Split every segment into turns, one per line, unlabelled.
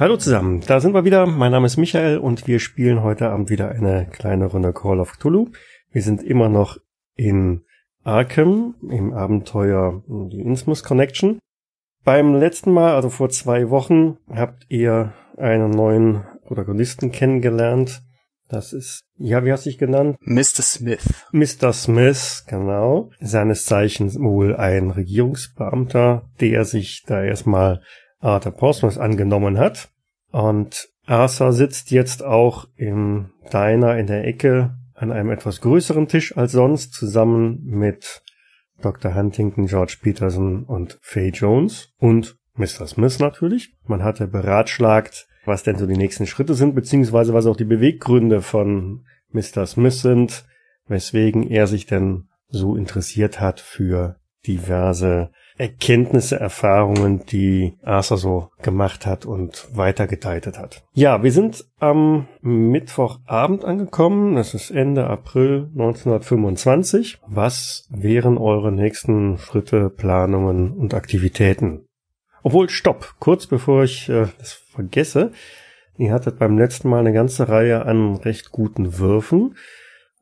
Hallo zusammen, da sind wir wieder. Mein Name ist Michael und wir spielen heute Abend wieder eine kleine Runde Call of Cthulhu. Wir sind immer noch in Arkham im Abenteuer die Innsmouth Connection. Beim letzten Mal, also vor zwei Wochen, habt ihr einen neuen Protagonisten kennengelernt. Das ist, ja, wie hast du dich genannt?
Mr. Smith.
Mr. Smith, genau. Seines Zeichens wohl ein Regierungsbeamter, der sich da erstmal Arthur Portsmouth angenommen hat. Und Arthur sitzt jetzt auch im Diner in der Ecke an einem etwas größeren Tisch als sonst, zusammen mit Dr. Huntington, George Peterson und Faye Jones und Mr. Smith natürlich. Man hatte beratschlagt, was denn so die nächsten Schritte sind, beziehungsweise was auch die Beweggründe von Mr. Smith sind, weswegen er sich denn so interessiert hat für diverse Erkenntnisse, Erfahrungen, die Arthur so gemacht hat und weitergeteilt hat. Ja, wir sind am Mittwochabend angekommen. Das ist Ende April 1925. Was wären eure nächsten Schritte, Planungen und Aktivitäten? Obwohl, stopp, kurz bevor ich äh, das vergesse. Ihr hattet beim letzten Mal eine ganze Reihe an recht guten Würfen.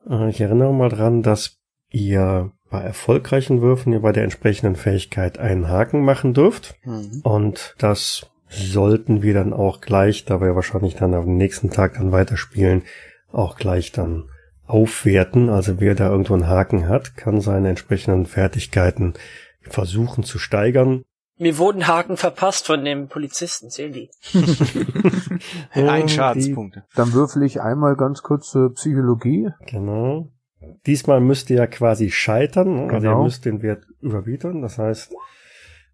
Äh, ich erinnere mal dran, dass ihr bei erfolgreichen Würfen ihr bei der entsprechenden Fähigkeit einen Haken machen dürft. Mhm. Und das sollten wir dann auch gleich, da wir wahrscheinlich dann am nächsten Tag dann weiterspielen, auch gleich dann aufwerten. Also wer da irgendwo einen Haken hat, kann seine entsprechenden Fertigkeiten versuchen zu steigern.
Mir wurden Haken verpasst von dem Polizisten, sehen die.
Ein Schadenspunkt.
Dann würfel ich einmal ganz kurz äh, Psychologie.
Genau. Diesmal müsst ihr ja quasi scheitern, also genau. ihr müsst den Wert überbieten. Das heißt,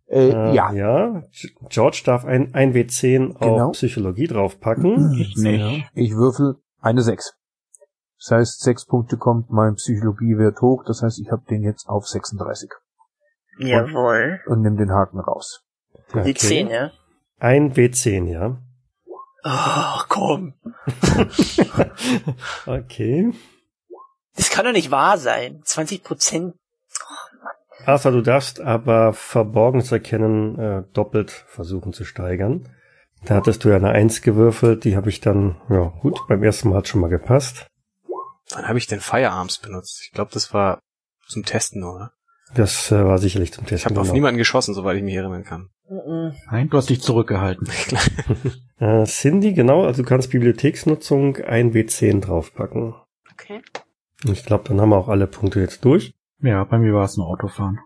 äh, äh, ja.
ja. George darf ein, ein W10 genau. auf Psychologie draufpacken.
Ich nicht. Ich würfel eine 6. Das heißt, sechs Punkte kommt mein Psychologiewert hoch. Das heißt, ich habe den jetzt auf 36.
Jawohl.
Und, und nimm den Haken raus.
Okay. Die 10, ja?
Ein W10, ja.
Ach, komm.
okay.
Das kann doch nicht wahr sein. 20 Prozent.
Oh, Arthur, du darfst aber Verborgenes erkennen äh, doppelt versuchen zu steigern. Da hattest du ja eine Eins gewürfelt, die habe ich dann, ja gut, beim ersten Mal hat schon mal gepasst.
Wann habe ich denn Firearms benutzt? Ich glaube, das war zum Testen, oder?
Das äh, war sicherlich zum Testen.
Ich habe auf genau. niemanden geschossen, soweit ich mich erinnern kann.
Nein, du hast dich zurückgehalten.
äh, Cindy, genau, also du kannst Bibliotheksnutzung ein W10 draufpacken.
Okay.
Ich glaube, dann haben wir auch alle Punkte jetzt durch.
Ja, bei mir war es ein Autofahren.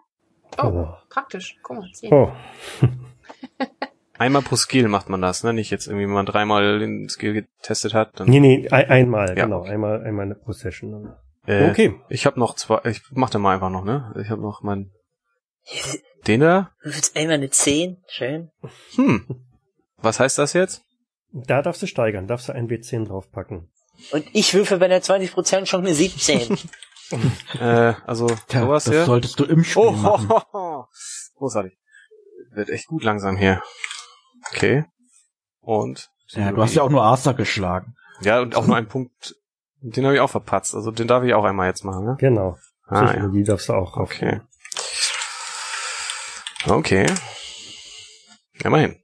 Oh, also. praktisch. Guck mal, 10.
Oh.
Einmal pro Skill macht man das, ne? Nicht jetzt irgendwie, wenn man dreimal den Skill getestet hat.
Dann nee, nee, ein, einmal, ja. genau. Einmal, einmal eine pro Session.
Äh, okay. Ich habe noch zwei, ich mach den mal einfach noch, ne? Ich habe noch mein... Den da?
Du willst einmal eine 10? Schön.
Hm. Was heißt das jetzt?
Da darfst du steigern, darfst du ein W10 draufpacken.
Und ich würfe bei der 20% schon eine 17.
äh, also
Tja, sowas das hier. solltest du im Spiel oh, machen. Oh,
Großartig. Wird echt gut langsam hier. Okay. Und?
Ja, du hast ja auch nur Arthur geschlagen.
Ja, und auch nur einen Punkt. Den habe ich auch verpatzt. Also den darf ich auch einmal jetzt machen, ne?
Genau.
Ah, Psychologie
ja. darfst du auch.
Okay. Okay. Immerhin.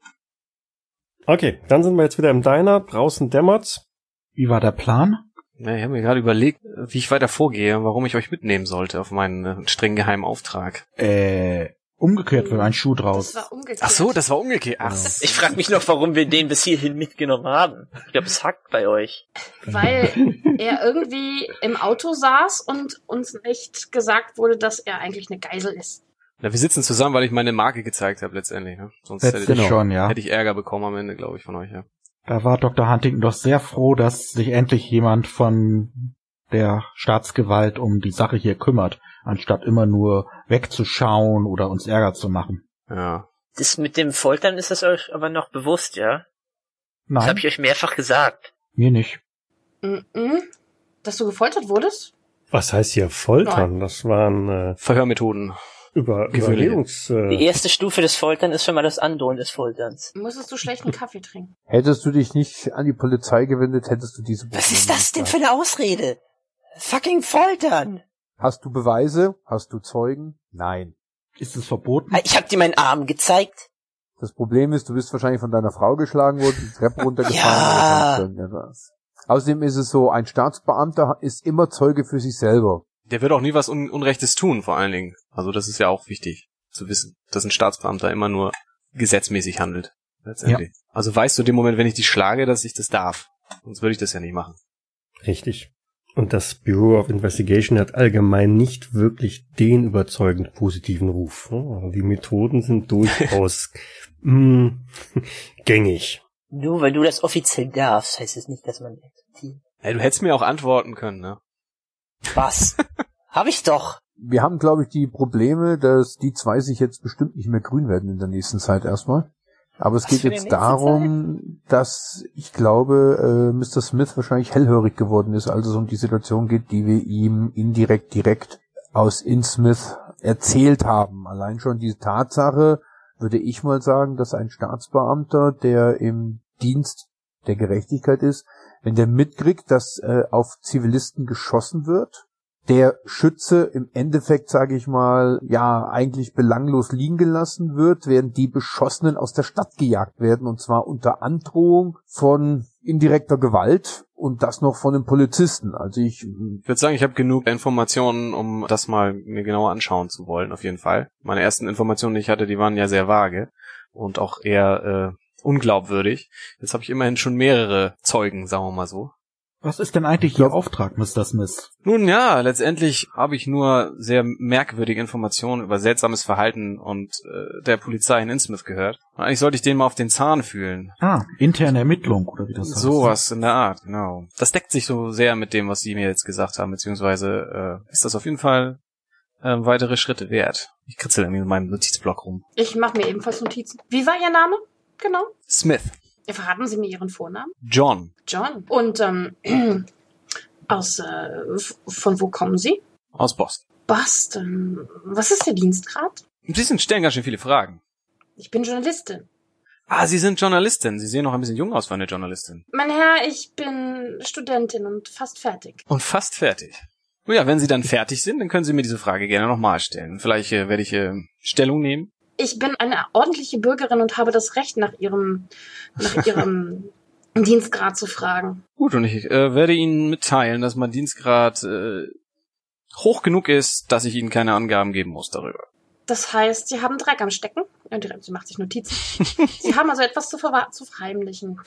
Okay, dann sind wir jetzt wieder im Diner. Draußen dämmert's.
Wie war der Plan?
Ja, ich habe mir gerade überlegt, wie ich weiter vorgehe und warum ich euch mitnehmen sollte auf meinen äh, streng geheimen Auftrag.
Äh, umgekehrt für ein Schuh draus.
Das war umgekehrt.
Ach so, das war umgekehrt. Ach.
Ich frage mich noch, warum wir den bis hierhin mitgenommen haben. Ich glaube, es hackt bei euch.
Weil er irgendwie im Auto saß und uns nicht gesagt wurde, dass er eigentlich eine Geisel ist.
Na, wir sitzen zusammen, weil ich meine Marke gezeigt habe letztendlich. Ne? Sonst hätte ich, schon, ja. hätte ich Ärger bekommen am Ende, glaube ich, von euch. Ja.
Da war Dr. Huntington doch sehr froh, dass sich endlich jemand von der Staatsgewalt um die Sache hier kümmert, anstatt immer nur wegzuschauen oder uns Ärger zu machen.
Ja.
Das mit dem Foltern ist es euch aber noch bewusst, ja?
Nein.
Das habe ich euch mehrfach gesagt.
Mir nicht.
Mm -mm. Dass du gefoltert wurdest?
Was heißt hier Foltern? Nein. Das waren äh,
Verhörmethoden
über Überlegungs...
Äh die erste Stufe des Foltern ist schon mal das Androhen des Folterns.
Musstest du schlechten Kaffee trinken?
Hättest du dich nicht an die Polizei gewendet, hättest du diese...
Was ist das denn für eine Ausrede? Fucking Foltern!
Hast du Beweise? Hast du Zeugen? Nein. Ist es verboten?
Ich hab dir meinen Arm gezeigt.
Das Problem ist, du bist wahrscheinlich von deiner Frau geschlagen worden, die Treppe runtergefallen ja. Außerdem ist es so, ein Staatsbeamter ist immer Zeuge für sich selber.
Der wird auch nie was Un Unrechtes tun, vor allen Dingen. Also das ist ja auch wichtig zu wissen, dass ein Staatsbeamter immer nur gesetzmäßig handelt. Letztendlich. Ja. Also weißt du in dem Moment, wenn ich dich schlage, dass ich das darf. Sonst würde ich das ja nicht machen.
Richtig. Und das Bureau of Investigation hat allgemein nicht wirklich den überzeugend positiven Ruf. Also die Methoden sind durchaus mh, mm, gängig.
Nur weil du das offiziell darfst, heißt es nicht, dass man.
Hey, du hättest mir auch antworten können, ne?
Was? Hab ich doch.
Wir haben, glaube ich, die Probleme, dass die zwei sich jetzt bestimmt nicht mehr grün werden in der nächsten Zeit erstmal. Aber es Was geht jetzt darum, Zeit? dass ich glaube, äh, Mr. Smith wahrscheinlich hellhörig geworden ist, als es um die Situation geht, die wir ihm indirekt direkt aus Innsmouth erzählt haben. Allein schon diese Tatsache, würde ich mal sagen, dass ein Staatsbeamter, der im Dienst der Gerechtigkeit ist, wenn der mitkriegt, dass äh, auf Zivilisten geschossen wird, der Schütze im Endeffekt, sage ich mal, ja, eigentlich belanglos liegen gelassen wird, während die Beschossenen aus der Stadt gejagt werden, und zwar unter Androhung von indirekter Gewalt und das noch von den Polizisten. Also ich,
ich würde sagen, ich habe genug Informationen, um das mal mir genauer anschauen zu wollen, auf jeden Fall. Meine ersten Informationen, die ich hatte, die waren ja sehr vage und auch eher äh, unglaubwürdig. Jetzt habe ich immerhin schon mehrere Zeugen, sagen wir mal so.
Was ist denn eigentlich Ihr Auftrag, Mr. Smith?
Nun ja, letztendlich habe ich nur sehr merkwürdige Informationen über seltsames Verhalten und äh, der Polizei in Innsmouth gehört. Eigentlich sollte ich den mal auf den Zahn fühlen.
Ah, interne Ermittlung oder wie das heißt.
Sowas in der Art, genau. Das deckt sich so sehr mit dem, was Sie mir jetzt gesagt haben, beziehungsweise äh, ist das auf jeden Fall äh, weitere Schritte wert. Ich kritzel irgendwie in meinem Notizblock rum.
Ich mache mir ebenfalls Notizen. Wie war Ihr Name? Genau.
Smith.
Verraten Sie mir Ihren Vornamen?
John.
John. Und ähm, aus äh, von wo kommen Sie?
Aus Boston.
Boston. Was ist Ihr Dienstgrad?
Sie sind stellen ganz schön viele Fragen.
Ich bin Journalistin.
Ah, Sie sind Journalistin. Sie sehen noch ein bisschen jung aus für eine Journalistin.
Mein Herr, ich bin Studentin und fast fertig.
Und fast fertig. Nun ja, wenn Sie dann fertig sind, dann können Sie mir diese Frage gerne nochmal stellen. Vielleicht äh, werde ich äh, Stellung nehmen
ich bin eine ordentliche Bürgerin und habe das Recht, nach ihrem, nach ihrem Dienstgrad zu fragen.
Gut, und ich äh, werde Ihnen mitteilen, dass mein Dienstgrad äh, hoch genug ist, dass ich Ihnen keine Angaben geben muss darüber.
Das heißt, Sie haben Dreck am Stecken. Ja, sie macht sich Notizen. Sie haben also etwas zu, zu verheimlichen.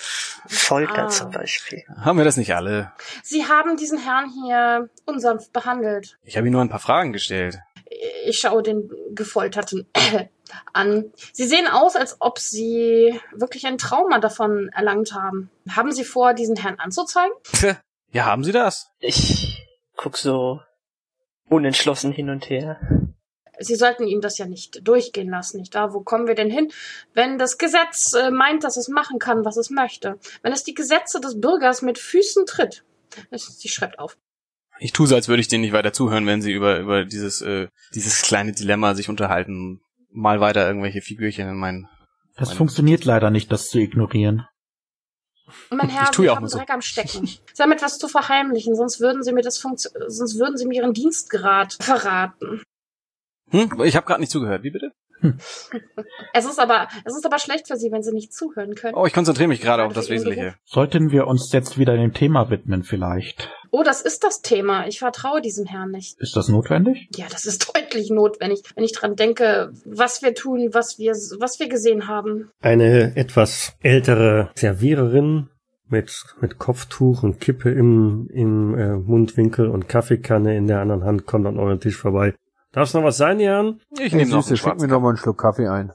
Folter ah. zum Beispiel.
Haben wir das nicht alle?
Sie haben diesen Herrn hier unsanft behandelt.
Ich habe ihm nur ein paar Fragen gestellt.
Ich schaue den Gefolterten an. Sie sehen aus, als ob Sie wirklich ein Trauma davon erlangt haben. Haben Sie vor, diesen Herrn anzuzeigen?
Ja, haben Sie das?
Ich guck so unentschlossen hin und her.
Sie sollten ihm das ja nicht durchgehen lassen, nicht wahr? Wo kommen wir denn hin, wenn das Gesetz äh, meint, dass es machen kann, was es möchte? Wenn es die Gesetze des Bürgers mit Füßen tritt? Sie schreibt auf.
Ich tue so, als würde ich denen nicht weiter zuhören, wenn sie über, über dieses, äh, dieses kleine Dilemma sich unterhalten mal weiter irgendwelche Figürchen in meinen.
Das mein funktioniert leider nicht, das zu ignorieren.
Mein Herr, Sie haben so. Dreck am Stecken. Sie haben etwas zu verheimlichen, sonst würden Sie mir das Funktio sonst würden Sie mir Ihren Dienstgrad verraten.
Hm? Ich habe gerade nicht zugehört. Wie bitte? Hm.
Es ist aber, es ist aber schlecht für Sie, wenn Sie nicht zuhören können.
Oh, ich konzentriere mich gerade auf das Wesentliche.
Sollten wir uns jetzt wieder dem Thema widmen, vielleicht?
Oh, das ist das Thema. Ich vertraue diesem Herrn nicht.
Ist das notwendig?
Ja, das ist deutlich notwendig, wenn ich dran denke, was wir tun, was wir, was wir gesehen haben.
Eine etwas ältere Serviererin mit, mit Kopftuch und Kippe im, im äh, Mundwinkel und Kaffeekanne in der anderen Hand kommt an euren Tisch vorbei. Darf es noch was sein, Jan?
Ich nehme noch einen Schick mir noch mal einen Schluck Kaffee ein.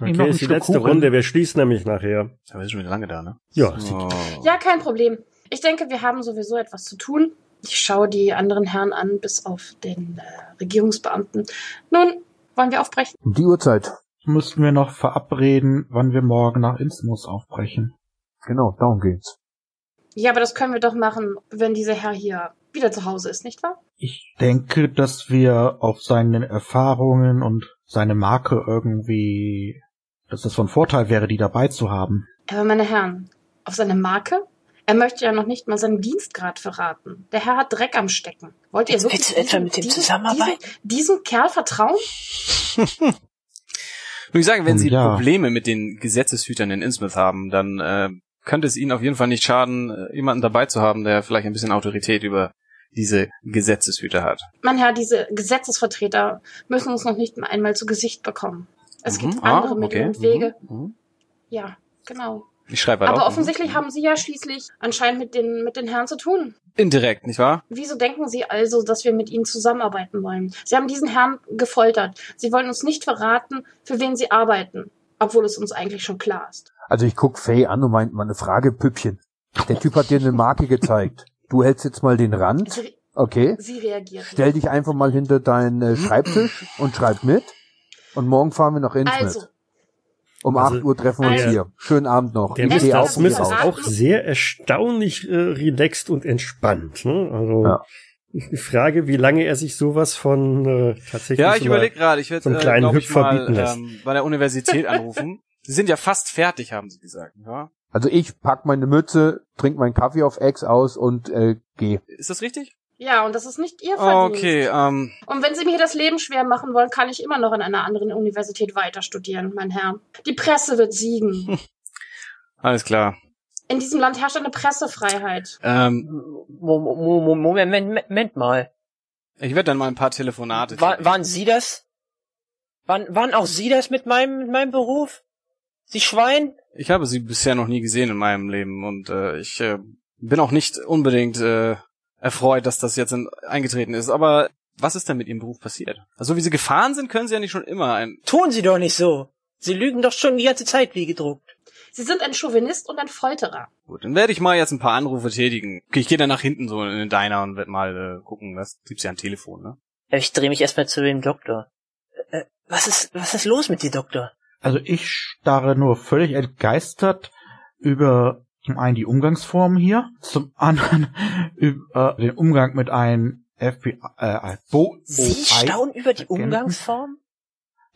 Okay, ist die letzte Kuchen. Runde. Wir schließen nämlich nachher.
Wir sind schon wieder lange da, ne?
Ja.
Oh. Ja, kein Problem. Ich denke, wir haben sowieso etwas zu tun. Ich schaue die anderen Herren an, bis auf den äh, Regierungsbeamten. Nun, wollen wir aufbrechen?
Die Uhrzeit.
Müssten wir noch verabreden, wann wir morgen nach Innsmouth aufbrechen.
Genau, darum geht's.
Ja, aber das können wir doch machen, wenn dieser Herr hier wieder zu Hause ist, nicht wahr?
Ich denke, dass wir auf seine Erfahrungen und seine Marke irgendwie, dass es von Vorteil wäre, die dabei zu haben.
Aber meine Herren, auf seine Marke? Er möchte ja noch nicht mal seinen Dienstgrad verraten. Der Herr hat Dreck am Stecken. Wollt ihr wirklich
etwa mit dem
diesen,
zusammenarbeiten?
Diesen, diesen Kerl vertrauen?
Nur ich sage, wenn Sie
ja.
Probleme mit den Gesetzeshütern in Innsmouth haben, dann äh, könnte es Ihnen auf jeden Fall nicht schaden, äh, jemanden dabei zu haben, der vielleicht ein bisschen Autorität über diese Gesetzeshüter hat.
Mein Herr, diese Gesetzesvertreter müssen uns noch nicht mal einmal zu Gesicht bekommen. Es gibt
Mhm. Ah,
andere Mittel
okay.
und Wege.
Mhm. Mhm.
Ja, genau.
Ich schreibe halt
Aber
auf.
offensichtlich haben Sie ja schließlich anscheinend mit den, mit den Herren zu tun.
Indirekt, nicht wahr?
Wieso denken Sie also, dass wir mit Ihnen zusammenarbeiten wollen? Sie haben diesen Herrn gefoltert. Sie wollen uns nicht verraten, für wen Sie arbeiten, obwohl es uns eigentlich schon klar ist.
Also ich guck Faye an und meint mal eine Frage, Püppchen. Der Typ hat dir eine Marke gezeigt. Du hältst jetzt mal den Rand. Okay.
Sie reagieren.
Stell dich einfach mal hinter deinen äh, Schreibtisch und schreib mit. Und morgen fahren wir nach Innsmouth.
Also,
um
Also,
8 Uhr treffen wir uns
also-
hier. Schönen Abend noch.
Der
Ich
Mr.
Smith ist auch sehr erstaunlich äh, relaxed und entspannt. Ne? Also
Ja.
ich frage, wie lange er sich sowas von äh, tatsächlich
Ja,
so
ich überlege gerade, ich werde, äh,
kleinen
ich
Hüpfer
mal ähm, bei der Universität anrufen. Sie sind ja fast fertig, haben sie gesagt. Ja?
Also ich pack meine Mütze, trink meinen Kaffee auf Ex aus und äh, geh.
Ist das richtig?
Ja, und das ist nicht Ihr Verdienst.
Okay, ähm,
Und wenn Sie mir das Leben schwer machen wollen, kann ich immer noch an einer anderen Universität weiter studieren, mein Herr. Die Presse wird siegen.
alles klar.
In diesem Land herrscht eine Pressefreiheit.
Ähm,
Mo- Mo- Mo- Moment, Moment, Moment mal.
ich werde dann mal ein paar Telefonate.
War, waren Sie das? Waren, waren auch Sie das mit meinem, mit meinem Beruf? Sie Schwein?
Ich habe sie bisher noch nie gesehen in meinem Leben und äh, ich äh, bin auch nicht unbedingt äh, erfreut, dass das jetzt in, eingetreten ist. Aber was ist denn mit Ihrem Beruf passiert? Also wie Sie gefahren sind, können Sie ja nicht schon immer ein.
Tun Sie doch nicht so. Sie lügen doch schon die ganze Zeit wie gedruckt.
Sie sind ein Chauvinist und ein Folterer.
Gut, dann werde ich mal jetzt ein paar Anrufe tätigen. Okay, ich gehe dann nach hinten so in den Diner und werde mal äh, gucken, was gibt's ja ein Telefon, ne?
Ich drehe mich erstmal zu dem Doktor. Äh, was ist, was ist los mit dir, Doktor?
Also ich starre nur völlig entgeistert über zum einen die Umgangsformen hier, zum anderen über den Umgang mit einem FBI, äh, Bo
Sie staunen über die Umgangsform?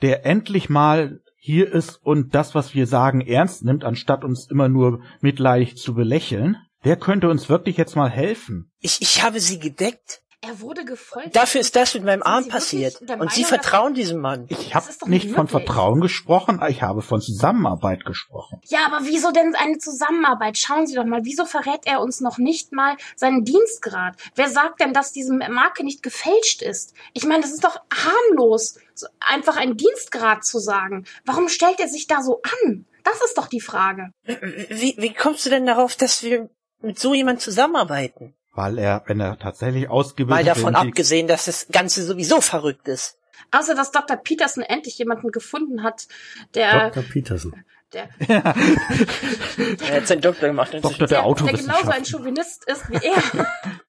der endlich mal hier ist und das, was wir sagen, ernst nimmt, anstatt uns immer nur mitleidig zu belächeln. Der könnte uns wirklich jetzt mal helfen.
Ich, ich habe Sie gedeckt.
Er wurde gefoltert.
Dafür ist das mit meinem Arm passiert. Und Sie vertrauen diesem Mann.
Ich habe nicht
nicht
von
möglich.
Vertrauen gesprochen, ich habe von Zusammenarbeit gesprochen.
Ja, aber wieso denn eine Zusammenarbeit? Schauen Sie doch mal, wieso verrät er uns noch nicht mal seinen Dienstgrad? Wer sagt denn, dass diese Marke nicht gefälscht ist? Ich meine, das ist doch harmlos, einfach einen Dienstgrad zu sagen. Warum stellt er sich da so an? Das ist doch die Frage.
Wie, wie kommst du denn darauf, dass wir mit so jemand zusammenarbeiten?
Weil er, wenn er tatsächlich ausgebildet
Mal davon
ist,
abgesehen, dass das Ganze sowieso verrückt ist.
Außer, dass Dr. Peterson endlich jemanden gefunden hat, der,
Dr. Peterson.
der,
Er hat seinen Doktor gemacht.
Doktor der
der, der genauso ein. Chauvinist ist wie er.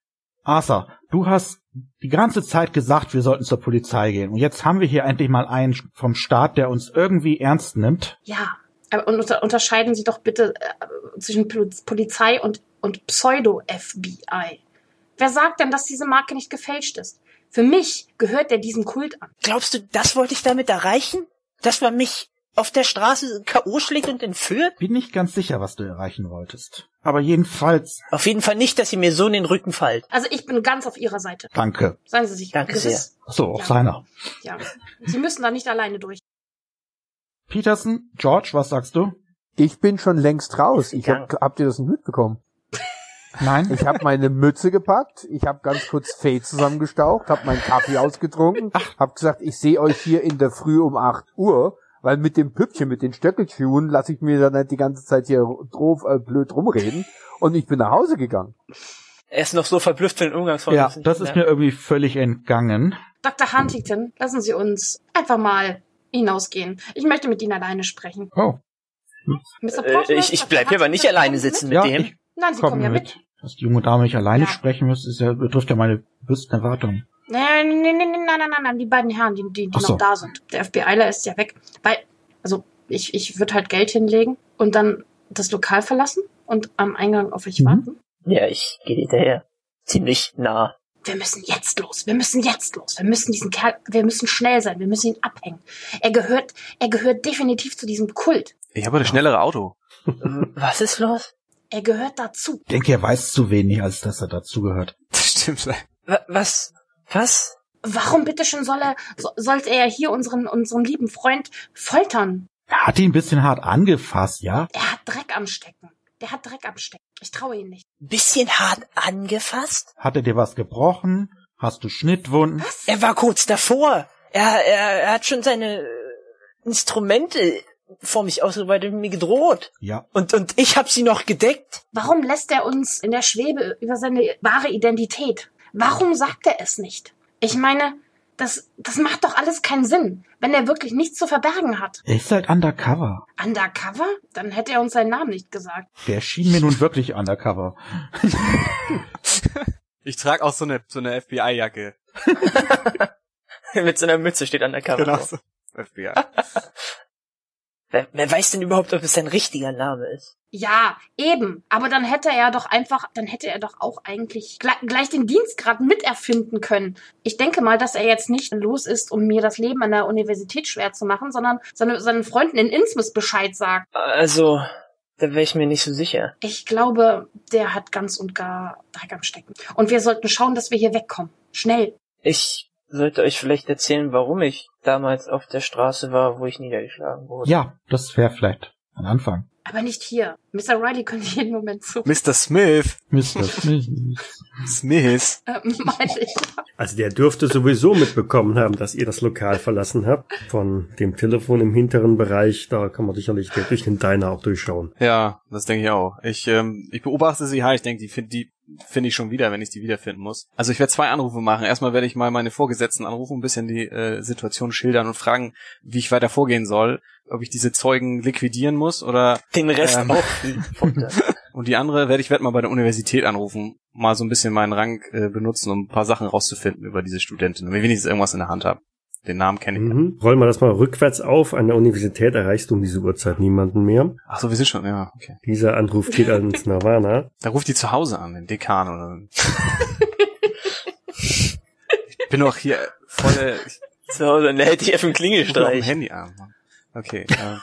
Arthur, du hast die ganze Zeit gesagt, wir sollten zur Polizei gehen. Und jetzt haben wir hier endlich mal einen vom Staat, der uns irgendwie ernst nimmt.
Ja, aber unterscheiden Sie doch bitte äh, zwischen Pol- Polizei und, und Pseudo-FBI. Wer sagt denn, dass diese Marke nicht gefälscht ist? Für mich gehört der diesem Kult an.
Glaubst du, das wollte ich damit erreichen? Dass man mich auf der Straße K.O. schlägt und entführt?
Bin nicht ganz sicher, was du erreichen wolltest. Aber jedenfalls,
Auf jeden Fall nicht, dass ihr mir so in den Rücken fallt.
Also ich bin ganz auf Ihrer Seite.
danke.
Seien Sie sich
Danke
gewiss.
So, auf
Ja.
seiner.
Ja. Sie müssen da nicht alleine durch.
Peterson, George, was sagst du?
Ich bin schon längst raus. Ich hab, habt ihr das nicht mitbekommen?
Nein?
Ich habe meine Mütze gepackt, ich habe ganz kurz Fee zusammengestaucht, habe meinen Kaffee ausgetrunken, hab gesagt, ich sehe euch hier in der Früh um 8 Uhr, weil mit dem Püppchen, mit den Stöckelschuhen lasse ich mir dann nicht die ganze Zeit hier drauf, äh, blöd rumreden und ich bin nach Hause gegangen.
Er ist noch so verblüfft von den Umgangsformen.
ja, das ist mir irgendwie völlig entgangen.
Dr. Huntington, lassen Sie uns einfach mal hinausgehen. Ich möchte mit Ihnen alleine sprechen.
Oh,
Mr.
Äh,
Portsmouth,
ich ich
Dr.
bleib hier aber nicht alleine sitzen
mit?
mit
ja,
dem.
ich
Nein, Sie
komme
kommen ja
mit. Dass die junge Dame nicht alleine
Ja.
sprechen muss, ist ja, betrifft ja meine höchsten Erwartungen.
Nein, nein, nein, nein, nein, nein, nein, nein, die beiden Herren, die, die, die
so.
noch da sind. Der FBIler ist ja weg. Weil, also, ich, ich würde halt Geld hinlegen und dann das Lokal verlassen und am Eingang auf euch
Mhm.
warten.
Ja, ich gehe hinterher. Ziemlich nah.
Wir müssen jetzt los. Wir müssen jetzt los. Wir müssen diesen Kerl, wir müssen schnell sein. Wir müssen ihn abhängen. Er gehört, er gehört definitiv zu diesem Kult.
Ich habe das schnellere Auto.
Was ist los?
Er gehört dazu.
Ich denke, er weiß zu wenig, als dass er dazugehört.
Das stimmt.
Wa- Was? Was?
Warum bitteschön soll er, so, sollte er hier unseren, unseren lieben Freund foltern?
Er hat ihn ein bisschen hart angefasst, ja?
Er hat Dreck am Stecken. Der hat Dreck am Stecken. Ich traue ihm nicht.
Bisschen hart angefasst?
Hat er dir was gebrochen? Hast du Schnittwunden?
Was?
Er war kurz davor. Er, er, er hat schon seine äh, Instrumente vor mich ausgeweitet und mir gedroht.
Ja.
Und, und ich hab sie noch gedeckt.
Warum lässt er uns in der Schwebe über seine wahre Identität? Warum sagt er es nicht? Ich meine, das, das macht doch alles keinen Sinn, wenn er wirklich nichts zu verbergen hat.
Er ist halt undercover.
Undercover? Dann hätte er uns seinen Namen nicht gesagt.
Der schien mir nun wirklich undercover.
Ich trage auch so eine, so eine FBI-Jacke.
Mit so einer Mütze steht an der Cover.
Genau so. FBI.
Wer, wer weiß denn überhaupt, ob es sein richtiger Name ist?
Ja, eben. Aber dann hätte er doch einfach, dann hätte er doch auch eigentlich gleich, gleich den Dienstgrad miterfinden können. Ich denke mal, dass er jetzt nicht los ist, um mir das Leben an der Universität schwer zu machen, sondern seine, seinen Freunden in Innsmouth Bescheid sagt.
Also, da wäre ich mir nicht so sicher.
Ich glaube, der hat ganz und gar Dreck am Stecken. Und wir sollten schauen, dass wir hier wegkommen. Schnell.
Ich sollte euch vielleicht erzählen, warum ich damals auf der Straße war, wo ich niedergeschlagen wurde.
Ja, das wäre vielleicht ein Anfang.
Aber nicht hier. Mr. Riley könnte jeden Moment zu.
Mr. Smith.
Mr. Smith.
Smith.
Äh, meine ich.
Also der dürfte sowieso mitbekommen haben, dass ihr das Lokal verlassen habt. Von dem Telefon im hinteren Bereich, da kann man sicherlich durch den Diner auch durchschauen.
Ja, das denke ich auch. Ich, ähm, ich beobachte sie halt, ich denke, die finde die finde ich schon wieder, wenn ich die wiederfinden muss. Also ich werde zwei Anrufe machen. Erstmal werde ich mal meine Vorgesetzten anrufen, ein bisschen die äh, Situation schildern und fragen, wie ich weiter vorgehen soll, ob ich diese Zeugen liquidieren muss oder
Den Rest
Ähm.
auch.
Und die andere werde ich werd mal bei der Universität anrufen, mal so ein bisschen meinen Rang äh, benutzen, um ein paar Sachen rauszufinden über diese Studentin, wenn ich wenigstens irgendwas in der Hand habe. Den Namen kenne ich.
Mhm. Rollen wir das mal rückwärts auf. An der Universität erreichst du um diese Uhrzeit niemanden mehr.
Ach so, wir sind schon, ja, okay.
Dieser Anruf geht ans Nirvana.
Da ruft die zu Hause an, den Dekan oder. ich bin doch hier voll. Ich
So, dann hätte ich auf dem Klingelstreich.
Handy an. Okay. Äh,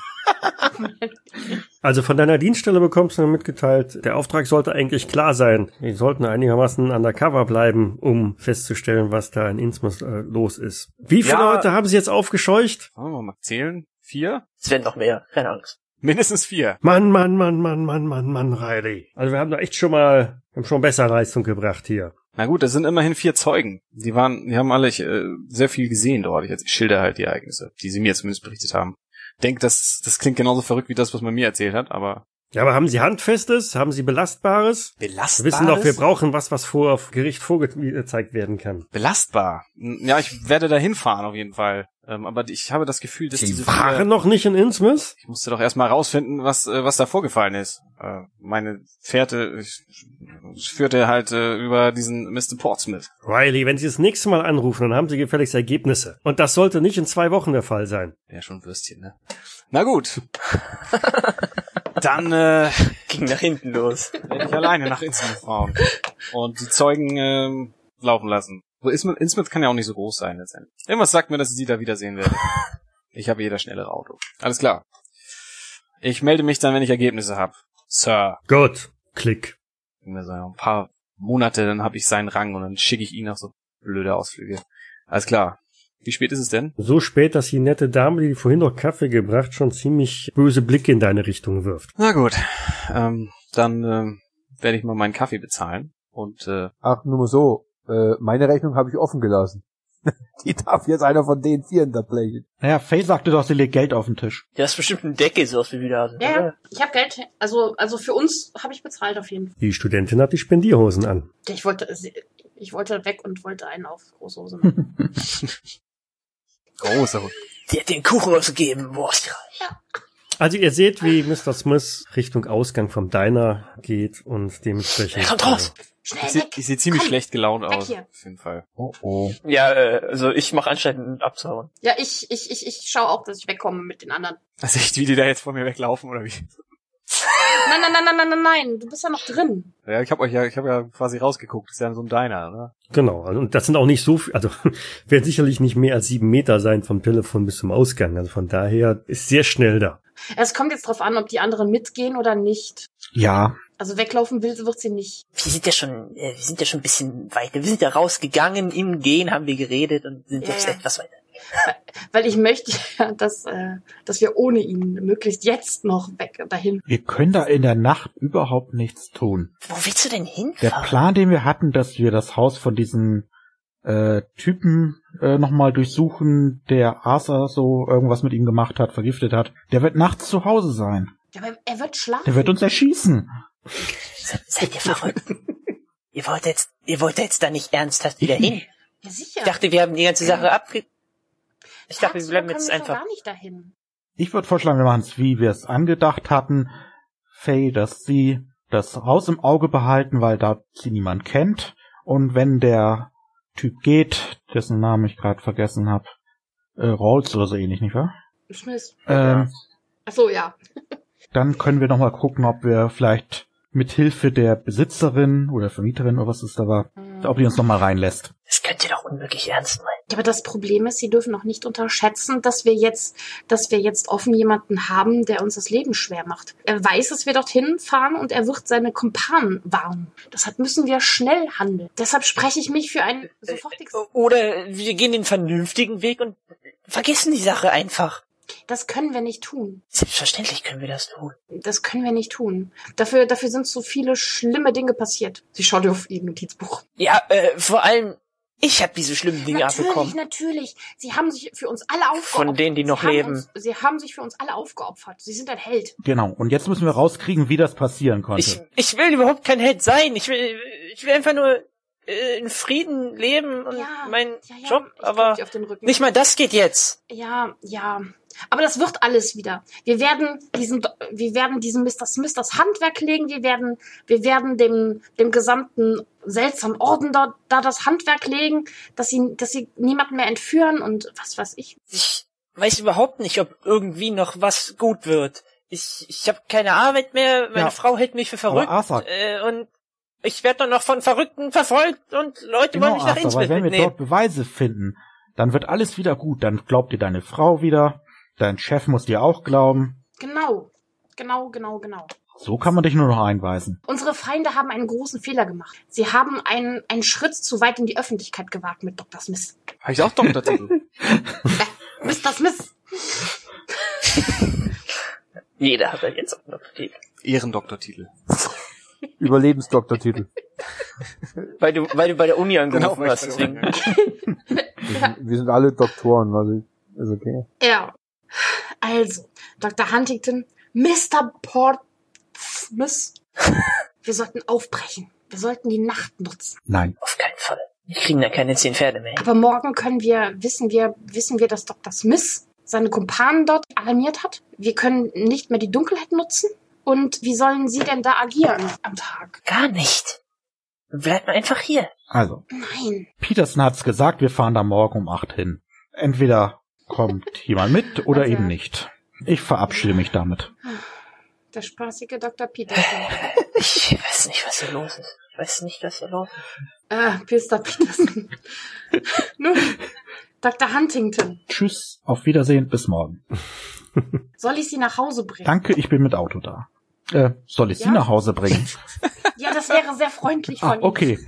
Also von deiner Dienststelle bekommst du mitgeteilt, der Auftrag sollte eigentlich klar sein. Wir sollten einigermaßen undercover bleiben, um festzustellen, was da in Innsmouth äh, los ist. Wie viele
Ja.
Leute haben sie jetzt aufgescheucht?
wollen wir mal zählen? Vier?
Es werden noch mehr, keine Angst.
Mindestens vier.
Mann, Mann, Mann, Mann, Mann, Mann, Mann, Riley. Also wir haben da echt schon mal, wir haben schon besser Leistung gebracht hier.
Na gut, das sind immerhin vier Zeugen. Die waren, die haben alle äh, sehr viel gesehen dort. Ich, ich schilder halt die Ereignisse, die sie mir zumindest berichtet haben. Denk, das, das klingt genauso verrückt wie das, was man mir erzählt hat, aber
Ja, aber haben sie Handfestes? Haben sie Belastbares?
belastbar.
Wir wissen doch, wir brauchen was, was vor Gericht vorgezeigt werden kann.
belastbar. Ja, ich werde da hinfahren auf jeden Fall. Ähm, aber ich habe das Gefühl, dass
Sie
diese
waren
vier,
noch nicht in Innsmouth?
ich musste doch erstmal rausfinden, was äh, was da vorgefallen ist. Äh, meine Fährte ich, ich führte halt äh, über diesen Mr. Portsmouth.
Riley, wenn Sie das nächste Mal anrufen, dann haben Sie gefälligst Ergebnisse. Und das sollte nicht in zwei Wochen der Fall sein.
Ja, schon ein Würstchen, ne? Na gut. Dann äh,
Ging nach hinten los.
werde ich alleine nach Innsmouth fahren und die Zeugen ähm, laufen lassen. Wo Innsmouth, Innsmouth kann ja auch nicht so groß sein letztendlich. Irgendwas sagt mir, dass ich sie da wiedersehen werde. Ich habe jeder schnellere Auto. Alles klar. Ich melde mich dann, wenn ich Ergebnisse habe. Sir.
Gut. Klick.
Irgendwie so ein paar Monate, dann habe ich seinen Rang und dann schicke ich ihn auf so blöde Ausflüge. Alles klar. Wie spät ist es denn?
So spät, dass die nette Dame, die vorhin noch Kaffee gebracht, schon ziemlich böse Blicke in deine Richtung wirft.
Na gut. Ähm, dann ähm, werde ich mal meinen Kaffee bezahlen. Und äh,
Ach, nur mal so. Äh, meine Rechnung habe ich offen gelassen. Die darf jetzt einer von den Vieren da blechen.
Naja, Faye sagte doch, sie legt Geld auf den Tisch.
Du hast bestimmt einen Deckel, so aus wie wir sind.
Ja, ja. Ich habe Geld, also, also für uns habe ich bezahlt auf jeden Fall.
Die Studentin hat die Spendierhosen an.
Ich wollte, ich wollte weg und wollte einen auf Großhose machen.
Großer
Die hat den Kuchen ausgegeben, Wurstreich.
Also ihr seht, wie Mr. Smith Richtung Ausgang vom Diner geht und dementsprechend...
Er kommt raus.
Schnell
Ich sehe
weg!
seh ziemlich
Komm.
schlecht gelaunt aus.
hier.
Auf jeden Fall.
Oh oh.
Ja, äh, also ich mache anscheinend abzuhauen.
Ja, ich, ich, ich, ich schaue auch, dass ich wegkomme mit den anderen.
Also echt, wie die da jetzt vor mir weglaufen oder wie?
Nein, nein, nein, nein, nein, nein, nein. Du bist ja noch drin.
Ja, ich habe euch ja, ich habe ja quasi rausgeguckt. Das ist ja so ein Diner, ne?
Genau, also, und das sind auch nicht so viel, also werden sicherlich nicht mehr als sieben Meter sein vom Telefon bis zum Ausgang. Also von daher ist sehr schnell da.
Es kommt jetzt drauf an, ob die anderen mitgehen oder nicht.
Ja,
Also weglaufen will, wird sie nicht.
Wir sind ja schon, äh, wir sind ja schon ein bisschen weiter. Wir sind ja rausgegangen, im Gehen haben wir geredet und sind
Ja,
jetzt
ja.
etwas weiter.
Weil ich möchte ja, dass, äh, dass wir ohne ihn möglichst jetzt noch weg dahin.
Wir können da in der Nacht überhaupt nichts tun.
Wo willst du denn
Der
hinfahren?
Plan, den wir hatten, dass wir das Haus von diesem äh, Typen äh, nochmal durchsuchen, der Arthur so irgendwas mit ihm gemacht hat, vergiftet hat, der wird nachts zu Hause sein.
Ja, aber er wird schlafen.
Der wird uns erschießen.
Se- Seid ihr verrückt? ihr wollt jetzt, ihr wollt jetzt da nicht ernsthaft wieder hin?
ja, sicher.
Ich dachte, wir haben die ganze Sache abge... Ich dachte, wir bleiben
können
jetzt einfach...
gar nicht dahin.
Ich würde vorschlagen, wir machen es, wie wir es angedacht hatten. Faye, dass sie das Haus im Auge behalten, weil da sie niemand kennt. Und wenn der Typ geht, dessen Namen ich gerade vergessen habe, äh, Rawls oder so ähnlich, nicht wahr?
Smith.
Ähm,
Ach so, ja.
dann können wir nochmal gucken, ob wir vielleicht mit Hilfe der Besitzerin oder Vermieterin oder was es da war, ob die uns nochmal reinlässt.
Das könnt ihr doch unmöglich ernst meinen.
Ja, aber das Problem ist, Sie dürfen auch nicht unterschätzen, dass wir jetzt, dass wir jetzt offen jemanden haben, der uns das Leben schwer macht. Er weiß, dass wir dorthin fahren und er wird seine Kumpanen warnen. Deshalb müssen wir schnell handeln. Deshalb spreche ich mich für ein sofortiges.
Oder wir gehen den vernünftigen Weg und vergessen die Sache einfach.
Das können wir nicht tun.
Selbstverständlich können wir das tun.
Das können wir nicht tun. Dafür, dafür sind so viele schlimme Dinge passiert. Sie schaut auf ihr Notizbuch.
Ja, äh, vor allem, ich habe diese schlimmen Dinge
natürlich,
abbekommen.
natürlich. Sie haben sich für uns alle aufgeopfert.
Von denen, die noch
Sie haben
leben.
Uns, sie haben sich für uns alle aufgeopfert. Sie sind ein Held.
Genau, und jetzt müssen wir rauskriegen, wie das passieren konnte.
Ich, ich will überhaupt kein Held sein. Ich will, ich will einfach nur in Frieden leben und
Ja,
meinen
ja, ja.
Job,
ich
aber
dir auf den Rücken.
nicht mal das geht jetzt.
Ja, ja. Aber das wird alles wieder. Wir werden diesem, wir werden diesem Mr. Smith das Handwerk legen. Wir werden, wir werden dem, dem gesamten seltsamen Orden da, da das Handwerk legen, dass sie, dass sie niemanden mehr entführen und was weiß ich.
Ich weiß überhaupt nicht, ob irgendwie noch was gut wird. Ich, ich habe keine Arbeit mehr, meine
Ja.
Frau hält mich für verrückt
Aber Arthur-
äh, und ich werde dann noch von Verrückten verfolgt und Leute wollen mich nach
Arthur, weil
Innsmouth
wenn wir dort Beweise finden, dann wird alles wieder gut. Dann glaubt dir deine Frau wieder, dein Chef muss dir auch glauben.
Genau. Genau, genau, genau.
So kann man dich nur noch einweisen.
Unsere Feinde haben einen großen Fehler gemacht. Sie haben einen, einen Schritt zu weit in die Öffentlichkeit gewagt mit Dr. Smith.
Habe ich auch Doktortitel?
Äh, Mr. Smith!
Jeder hat ja jetzt auch noch Titel.
Ehrendoktortitel.
Überlebensdoktortitel.
Weil du, weil du bei der Uni
Genau,
angerufen hast, deswegen.
Wir sind, wir sind alle Doktoren, also ist okay.
Ja. Also, Dr. Huntington, Mr. Portsmouth. Wir sollten aufbrechen. Wir sollten die Nacht nutzen.
Nein.
Auf keinen Fall. Wir kriegen da keine zehn Pferde mehr.
Aber morgen können wir, wissen wir, wissen wir, dass Dr. Smith seine Kumpanen dort alarmiert hat. Wir können nicht mehr die Dunkelheit nutzen. Und wie sollen Sie denn da agieren am Tag?
Gar nicht. Bleib mal einfach hier.
Also,
Nein.
Peterson hat's gesagt, wir fahren da morgen um acht hin. Entweder kommt jemand mit oder
Also-
eben nicht. Ich verabschiede mich damit.
Der spaßige Dr. Peterson.
Ich weiß nicht, was hier los ist. Ich weiß nicht, was hier los ist.
Ah, Mr. Peterson. Nun, Dr. Huntington,
Tschüss, auf Wiedersehen, bis morgen.
soll ich Sie nach Hause bringen?
Danke, ich bin mit Auto da. Äh, soll ich Sie
Ja?
nach Hause bringen?
Ja, das wäre sehr freundlich von
Ah,
Ihnen.
okay.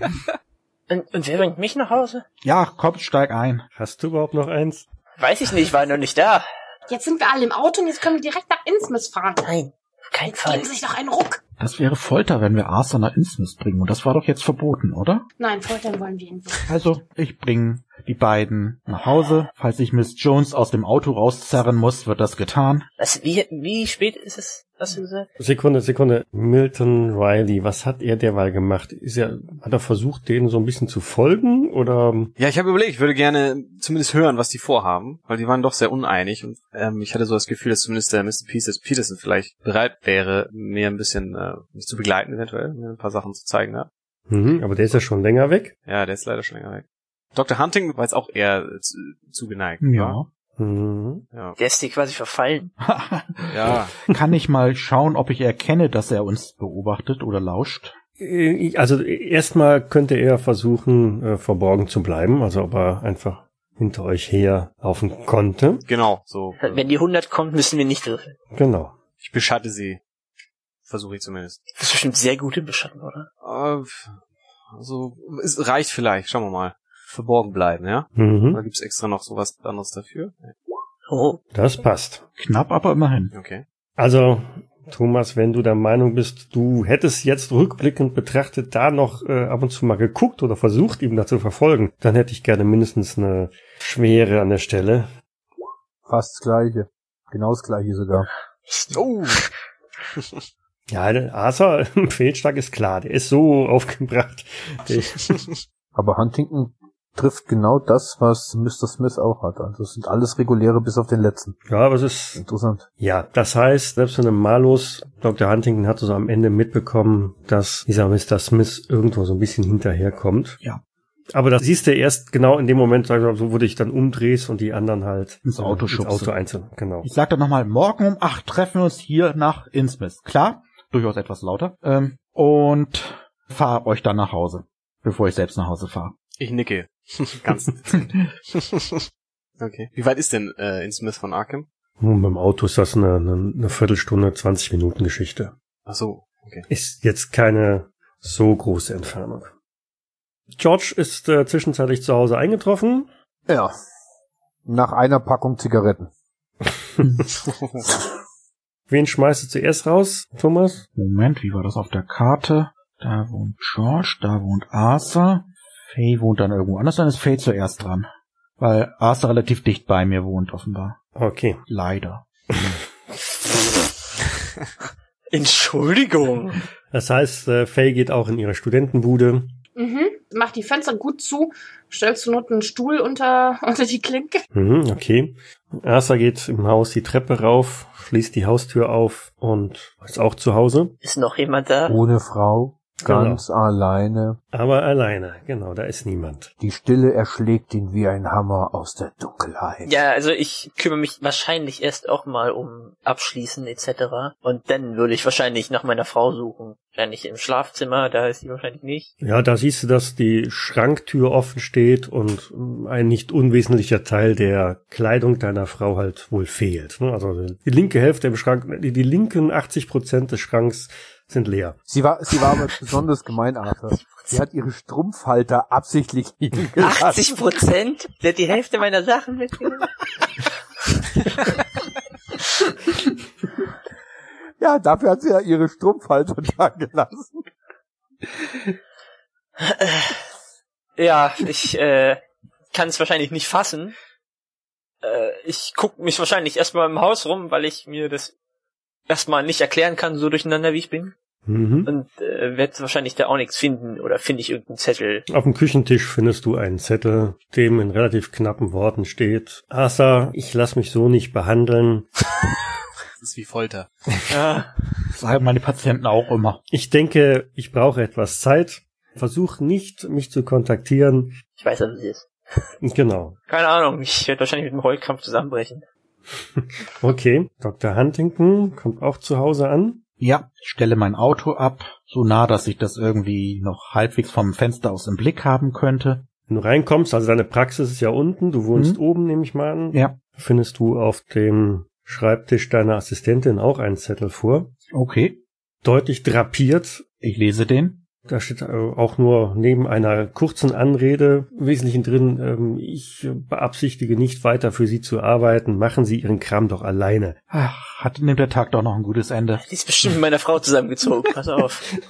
Und, und wer bringt mich nach Hause?
Ja, komm, steig ein.
Hast du überhaupt noch eins?
Weiß ich nicht, war noch nicht da.
Jetzt sind wir alle im Auto und jetzt können wir direkt nach Innsmouth fahren.
Nein, keinen Fall.
Geben Sie sich doch einen Ruck.
Das wäre Folter, wenn wir Arthur nach Innsmouth bringen. Und das war doch jetzt verboten, oder?
Nein, foltern wollen wir ihn wirklich.
Also, ich bringe die beiden nach Hause. Falls ich Miss Jones aus dem Auto rauszerren muss, wird das getan.
Was, wie, wie spät ist es, hast du gesagt?
Sekunde, Sekunde. Milton Riley, was hat er derweil gemacht? Ist er, hat er versucht, denen so ein bisschen zu folgen oder?
Ja, ich habe überlegt, ich würde gerne zumindest hören, was die vorhaben, weil die waren doch sehr uneinig und ähm, ich hatte so das Gefühl, dass zumindest der Mr. Peters- Peterson vielleicht bereit wäre, mir ein bisschen äh, mich zu begleiten eventuell, mir ein paar Sachen zu zeigen. Ja,
Mhm, aber der ist ja schon länger weg.
ja der ist leider schon länger weg. Dr. Hunting war jetzt auch eher äh, zu, zugeneigt.
Ja.
Mhm.
Ja.
Der ist dir quasi verfallen.
ja.
Kann ich mal schauen, ob ich erkenne, dass er uns beobachtet oder lauscht?
Äh, Also erstmal könnte er versuchen, äh, verborgen zu bleiben, also ob er einfach hinter euch her laufen konnte.
Genau, so.
Wenn die 100 kommt, müssen wir nicht würfeln.
Genau.
Ich beschatte sie. Versuche ich zumindest.
Das ist bestimmt sehr gut im Beschatten, oder?
Äh, also, es reicht vielleicht. Schauen wir mal. Verborgen bleiben, ja?
Mhm.
Oder gibt's extra noch sowas anderes dafür?
Oh.
Das passt.
Knapp, aber immerhin.
Okay.
Also, Thomas, wenn du der Meinung bist, du hättest jetzt rückblickend betrachtet da noch äh, ab und zu mal geguckt oder versucht, ihm da zu verfolgen, dann hätte ich gerne mindestens eine Schwere an der Stelle.
Fast das gleiche. Genau das gleiche sogar.
Oh!
Ja, der Arthur im Fehlschlag ist klar, der ist so aufgebracht.
Aber Huntington trifft genau das, was Mr. Smith auch hat. Also es sind alles reguläre bis auf den letzten.
ja, aber es ist
Interessant.
Ja, das heißt, selbst wenn ein Malus, Dr. Huntington hat so am Ende mitbekommen, dass dieser Mr. Smith irgendwo so ein bisschen hinterherkommt.
Ja.
Aber das siehst du erst genau in dem Moment, sag ich mal, so wo du dich dann umdrehst und die anderen halt
Ins Auto
ins. Auto einzeln. Genau.
Ich sag dann nochmal, morgen um acht treffen wir uns hier nach Innsmouth. Klar? Durchaus etwas lauter. Ähm, und fahr euch dann nach Hause, bevor ich selbst nach Hause fahre.
Ich nicke. Ganz dezent. Okay. Wie weit ist denn äh, in Smith von Arkham?
Und beim Auto ist das eine, eine, eine Viertelstunde, 20 Minuten Geschichte.
Ach so, okay.
Ist jetzt keine so große Entfernung. George ist äh, zwischenzeitlich zu Hause eingetroffen.
Ja. Nach einer Packung Zigaretten.
Wen schmeißt du zuerst raus, Thomas?
Moment, wie war das auf der Karte? Da wohnt George, da wohnt Arthur. Faye wohnt dann irgendwo anders, dann ist Faye zuerst dran. Weil Arthur relativ dicht bei mir wohnt, offenbar.
Okay.
Leider.
Entschuldigung.
Das heißt, äh, Faye geht auch in ihre Studentenbude.
Mhm. Mach die Fenster gut zu, stellst du Not einen Stuhl unter, unter die Klinke.
Mhm, okay. Arthur geht im Haus die Treppe rauf, schließt die Haustür auf und ist auch zu Hause.
Ist noch jemand da?
Ohne Frau. Ganz alleine.
Aber alleine, genau, da ist niemand.
Die Stille erschlägt ihn wie ein Hammer aus der Dunkelheit.
Ja, also ich kümmere mich wahrscheinlich erst auch mal um Abschließen etc. Und dann würde ich wahrscheinlich nach meiner Frau suchen. Wahrscheinlich im Schlafzimmer, da ist sie wahrscheinlich nicht.
Ja, da siehst du, dass die Schranktür offen steht und ein nicht unwesentlicher Teil der Kleidung deiner Frau halt wohl fehlt. ne? Also die linke Hälfte im Schrank, die, die linken 80 Prozent des Schranks sind leer.
Sie war, sie war aber besonders gemein, Arthur. Sie hat ihre Strumpfhalter absichtlich liegen gelassen.
80 Prozent? Der hat die Hälfte meiner Sachen mitgenommen.
Ja, dafür hat sie ja ihre Strumpfhalter da gelassen.
Ja, ich äh, kann es wahrscheinlich nicht fassen. Äh, ich guck mich wahrscheinlich erstmal im Haus rum, weil ich mir das erstmal nicht erklären kann, so durcheinander wie ich bin.
Mhm.
Und äh, werde wahrscheinlich da auch nichts finden oder finde ich irgendeinen Zettel.
Auf dem Küchentisch findest du einen Zettel, dem in relativ knappen Worten steht, Arthur, ich lass mich so nicht behandeln.
Das ist wie Folter.
Ja.
Das sagen meine Patienten auch immer.
Ich denke, ich brauche etwas Zeit. Versuch nicht, mich zu kontaktieren.
Ich weiß, was es ist.
Genau.
Keine Ahnung, ich werde wahrscheinlich mit dem Heulkrampf zusammenbrechen.
Okay. Dr. Huntington kommt auch zu Hause an.
Ja, ich stelle mein Auto ab, so nah, dass ich das irgendwie noch halbwegs vom Fenster aus im Blick haben könnte.
Wenn du reinkommst, also deine Praxis ist ja unten, du wohnst
Mhm.
oben, nehme ich mal an.
Ja,
Findest du auf dem Schreibtisch deiner Assistentin auch einen Zettel vor.
okay.
Deutlich drapiert.
Ich lese den.
Da steht äh, auch nur neben einer kurzen Anrede im Wesentlichen drin, ähm, ich beabsichtige nicht weiter für Sie zu arbeiten, machen Sie Ihren Kram doch alleine.
Ach, hat nimmt der Tag doch noch ein gutes Ende.
Die ist bestimmt mit meiner Frau zusammengezogen. Pass auf.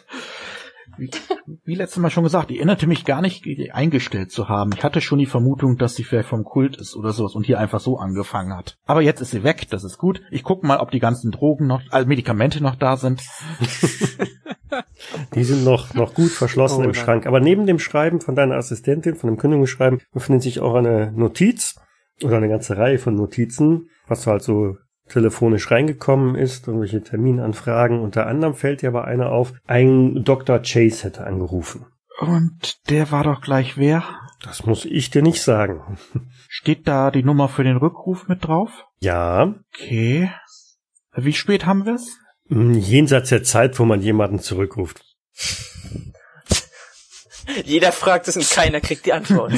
Wie letztes Mal schon gesagt, ich erinnerte mich gar nicht eingestellt zu haben. Ich hatte schon die Vermutung, dass sie vielleicht vom Kult ist oder sowas und hier einfach so angefangen hat. Aber jetzt ist sie weg, das ist gut. Ich gucke mal, ob die ganzen Drogen noch, also Medikamente noch da sind.
Die sind noch, noch gut verschlossen
Oh
im
nein.
Schrank. Aber neben dem Schreiben von deiner Assistentin, von dem Kündigungsschreiben, befindet sich auch eine Notiz oder eine ganze Reihe von Notizen, was halt so telefonisch reingekommen ist, irgendwelche Terminanfragen. Unter anderem fällt dir aber eine auf, ein Dr. Chase hätte angerufen.
Und der war doch gleich wer?
Das muss ich dir nicht sagen.
Steht da die Nummer für den Rückruf mit drauf?
Ja,
Okay. Wie spät haben wir's?
mh, jenseits der Zeit, wo man jemanden zurückruft.
Jeder fragt es und keiner kriegt die Antwort.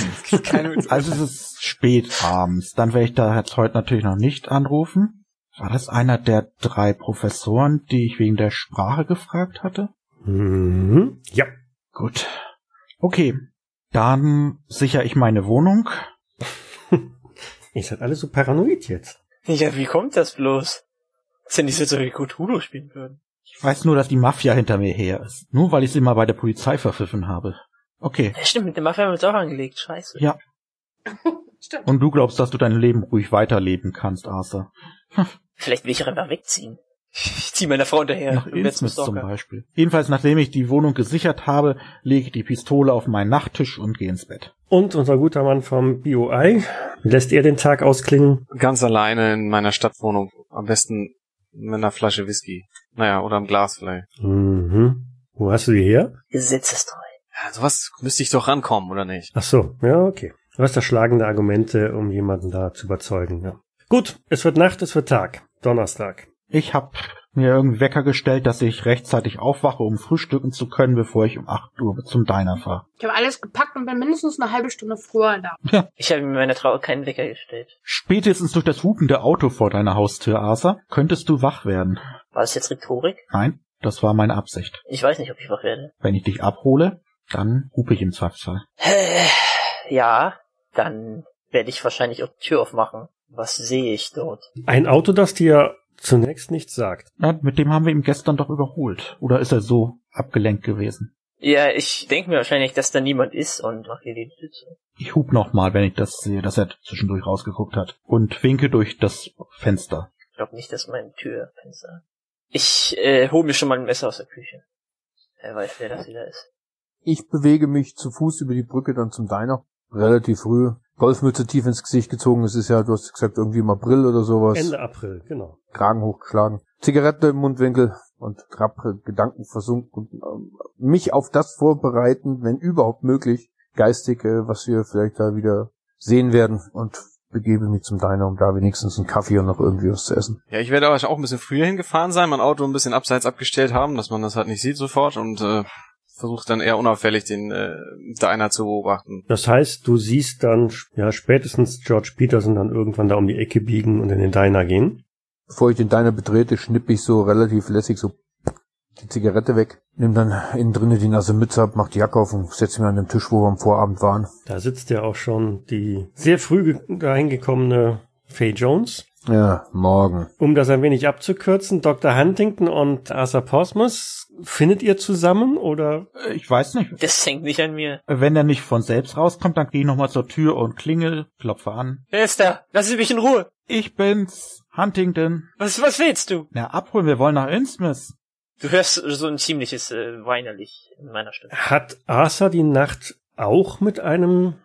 Also es ist spät abends. Dann werde ich da jetzt heute natürlich noch nicht anrufen. War das einer der drei Professoren, die ich wegen der Sprache gefragt hatte?
Mhm. Ja.
Gut. Okay. Dann sichere ich meine Wohnung.
Ihr seid alle so paranoid jetzt.
Ja, wie kommt das bloß? Dass sie nicht so wie Cthulhu spielen würden.
Ich weiß nur, dass die Mafia hinter mir her ist. Nur weil ich sie mal bei der Polizei verpfiffen habe. Okay.
Ja, stimmt, mit der Mafia haben wir uns auch angelegt. Scheiße.
Ja.
Stimmt.
Und du glaubst, dass du dein Leben ruhig weiterleben kannst, Arthur.
Vielleicht will ich auch einfach wegziehen. Ich zieh meiner Frau hinterher.
Nach Innsmouth zum. Beispiel. Jedenfalls, nachdem ich die Wohnung gesichert habe, lege ich die Pistole auf meinen Nachttisch und gehe ins Bett.
Und unser guter Mann vom BOI, lässt er den Tag ausklingen?
Ganz alleine in meiner Stadtwohnung. Am besten mit einer Flasche Whisky. Naja, oder einem Glas vielleicht.
Mhm. Wo hast du die her?
Gesetzestreu.
Ja, sowas müsste ich doch rankommen, oder nicht?
Ach so, ja, okay. Du hast da schlagende Argumente, um jemanden da zu überzeugen, ja. Gut, es wird Nacht, es wird Tag. Donnerstag.
Ich habe mir irgendwie Wecker gestellt, dass ich rechtzeitig aufwache, um frühstücken zu können, bevor ich um 8 Uhr zum Diner fahre.
Ich habe alles gepackt und bin mindestens eine halbe Stunde früher da.
Ich habe mir meiner Frau keinen Wecker gestellt.
Spätestens durch das hupende Auto vor deiner Haustür, Arthur, könntest du wach werden.
War das jetzt Rhetorik?
Nein, das war meine Absicht.
Ich weiß nicht, ob ich wach werde.
Wenn ich dich abhole, dann hupe ich im Zweifelsfall.
Ja, dann werde ich wahrscheinlich auch die Tür aufmachen. Was sehe ich dort?
Ein Auto, das dir zunächst nichts sagt.
Ja, mit dem haben wir ihn gestern doch überholt. Oder ist er so abgelenkt gewesen?
Ja, ich denke mir wahrscheinlich, dass da niemand ist und mache hier die Tür zu.
Ich hub noch mal, wenn ich das sehe, dass er zwischendurch rausgeguckt hat. Und winke durch das Fenster.
Ich glaube nicht, dass meine Tür Fenster. Ich äh, hole mir schon mal ein Messer aus der Küche. Wer weiß, wer das wieder ist.
Ich bewege mich zu Fuß über die Brücke dann zum Diner. Relativ früh. Golfmütze tief ins Gesicht gezogen. Es ist ja, du hast gesagt, irgendwie im April oder sowas.
Ende April, genau.
Kragen hochgeschlagen. Zigarette im Mundwinkel und Trapp, Gedanken versunken und ähm, mich auf das vorbereiten, wenn überhaupt möglich, geistig, äh, was wir vielleicht da wieder sehen werden und begebe mich zum Diner, um da wenigstens einen Kaffee und noch irgendwie was zu essen.
Ja, ich werde aber auch ein bisschen früher hingefahren sein, mein Auto ein bisschen abseits abgestellt haben, dass man das halt nicht sieht sofort und äh, versucht dann eher unauffällig den äh, Diner zu beobachten.
Das heißt, du siehst dann ja spätestens George Peterson dann irgendwann da um die Ecke biegen und in den Diner gehen.
Bevor ich den Diner betrete, schnippe ich so relativ lässig so die Zigarette weg, nimm dann innen drinnen die nasse Mütze ab, mach die Jacke auf und setze mich an den Tisch, wo wir am Vorabend waren.
Da sitzt ja auch schon die sehr früh reingekommene Faye Jones.
Ja, morgen.
Um das ein wenig abzukürzen, Dr. Huntington und Arthur Portsmouth, findet ihr zusammen oder?
Äh, Ich weiß nicht.
Das hängt nicht an mir.
Wenn er nicht von selbst rauskommt, dann gehe ich nochmal zur Tür und klingel, klopfe an.
Wer ist da? Lass Sie mich in Ruhe.
Ich bin's, Huntington.
Was, was willst du?
Na, abholen, wir wollen nach Innsmouth.
Du hörst so ein ziemliches äh, weinerlich in meiner Stimme.
Hat Arthur die Nacht auch mit einem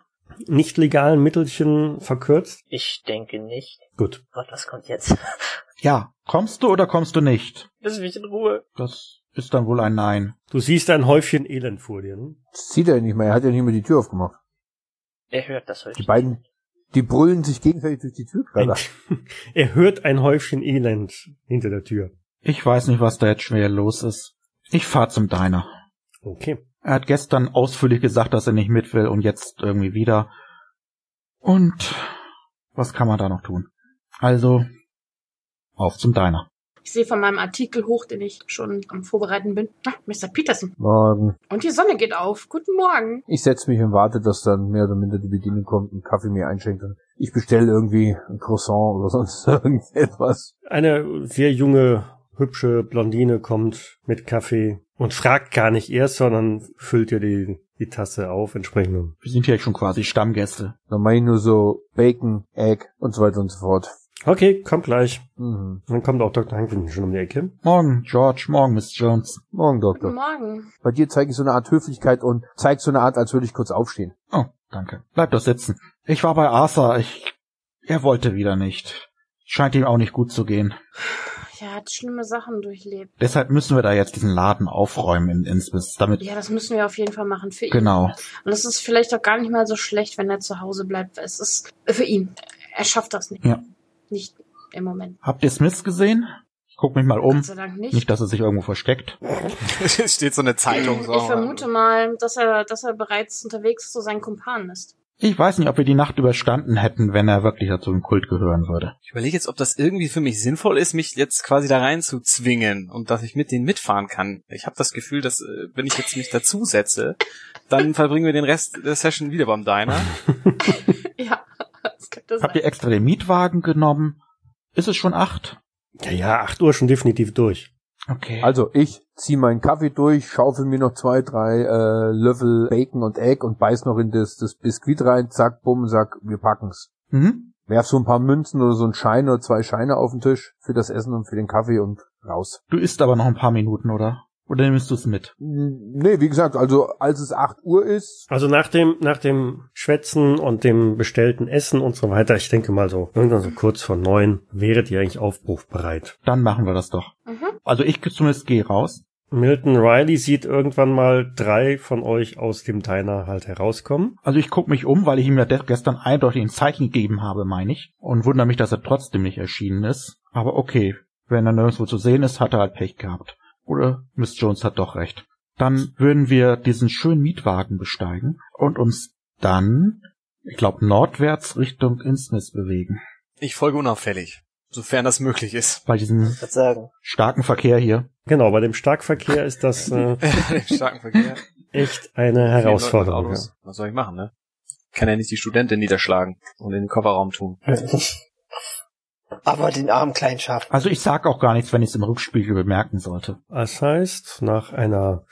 nicht legalen Mittelchen verkürzt?
Ich denke nicht.
Gut.
Gott, was kommt jetzt?
Ja, kommst du oder kommst du nicht?
Lass mich in Ruhe.
Das ist dann wohl ein Nein.
Du siehst ein Häufchen Elend vor dir. Ne?
Das sieht er nicht mehr, er hat ja nicht mehr die Tür aufgemacht.
Er hört das heute.
Die beiden, die brüllen sich gegenseitig durch die Tür gerade.
er hört ein Häufchen Elend hinter der Tür.
Ich weiß nicht, was da jetzt schwer los ist. Ich fahr zum Diner.
Okay.
Er hat gestern ausführlich gesagt, dass er nicht mit will und jetzt irgendwie wieder. Und was kann man da noch tun? Also, auf zum Diner.
Ich sehe von meinem Artikel hoch, den ich schon am Vorbereiten bin. Ah, Mr. Peterson.
Morgen.
Und die Sonne geht auf. Guten Morgen.
Ich setze mich und warte, dass dann mehr oder minder die Bedienung kommt und Kaffee mir einschenkt. Und ich bestelle irgendwie ein Croissant oder sonst irgendetwas.
Eine sehr junge, hübsche Blondine kommt mit Kaffee und fragt gar nicht erst, sondern füllt ihr die, die Tasse auf entsprechend.
Wir sind ja schon quasi Stammgäste.
Dann mache ich nur so Bacon, Egg und so weiter und so fort.
Okay, kommt gleich.
Mhm.
Dann kommt auch Dr. Hankin schon um die Ecke.
Morgen, George, morgen, Miss Jones.
Morgen,
Guten
Doktor.
Morgen.
Bei dir zeige ich so eine Art Höflichkeit und zeig so eine Art, als würde ich kurz aufstehen.
Oh, danke. Bleib doch sitzen. Ich war bei Arthur. Ich, er wollte wieder nicht. Scheint ihm auch nicht gut zu gehen.
Ja, er hat schlimme Sachen durchlebt.
Deshalb müssen wir da jetzt diesen Laden aufräumen in Innsmouth, damit,
Ja, das müssen wir auf jeden Fall machen für ihn.
genau.
Und es ist vielleicht auch gar nicht mal so schlecht, wenn er zu Hause bleibt. Es ist für ihn. Er schafft das nicht.
Ja.
Nicht im Moment.
Habt ihr Smith gesehen? Ich guck mich mal um.
Gott sei Dank nicht.
Nicht, dass er sich irgendwo versteckt.
Es steht so eine Zeitung so.
ich vermute mal, dass er, dass er bereits unterwegs zu seinen Kumpanen ist.
Ich weiß nicht, ob wir die Nacht überstanden hätten, wenn er wirklich dazu im Kult gehören würde.
Ich überlege jetzt, ob das irgendwie für mich sinnvoll ist, mich jetzt quasi da rein zu zwingen und dass ich mit denen mitfahren kann. Ich habe das Gefühl, dass äh, wenn ich jetzt mich dazusetze, dann verbringen wir den Rest der Session wieder beim Diner.
ja, das könnte sein.
Habt ihr extra den Mietwagen genommen? Ist es schon acht?
Ja, ja, acht Uhr schon definitiv durch.
Okay.
Also ich zieh meinen Kaffee durch, schaufel mir noch zwei, drei äh, Löffel Bacon und Egg und beiß noch in das, das Biskuit rein, zack, bumm, sag, wir packen's.
mhm.
Werf so ein paar Münzen oder so einen Schein oder zwei Scheine auf den Tisch für das Essen und für den Kaffee und raus.
Du isst aber noch ein paar Minuten, oder? Oder nimmst du es mit?
Nee, wie gesagt, also als es 8 Uhr ist,
Also nach dem, nach dem Schwätzen und dem bestellten Essen und so weiter, ich denke mal so, irgendwann so kurz vor neun, wäret ihr eigentlich aufbruchbereit.
Dann machen wir das doch.
Mhm.
Also ich zumindest gehe raus.
Milton Riley sieht irgendwann mal drei von euch aus dem Diner halt herauskommen.
Also ich gucke mich um, weil ich ihm ja gestern eindeutig ein Zeichen gegeben habe, meine ich. Und wundere mich, dass er trotzdem nicht erschienen ist. Aber okay, wenn er nirgendwo zu sehen ist, hat er halt Pech gehabt. Oder Miss Jones hat doch recht. Dann würden wir diesen schönen Mietwagen besteigen und uns dann, ich glaube, nordwärts Richtung Innsmouth bewegen.
Ich folge unauffällig, sofern das möglich ist.
Bei diesem starken Verkehr hier.
Genau, bei dem Starkverkehr ist das äh,
Im starken Verkehr.
echt eine Herausforderung.
Was soll ich machen, ne? Ich kann ja nicht die Studentin niederschlagen und in den Kofferraum tun.
Aber den armen kleinen Schaf.
Also ich sag auch gar nichts, wenn ich es im Rückspiegel bemerken sollte.
Das heißt, nach einer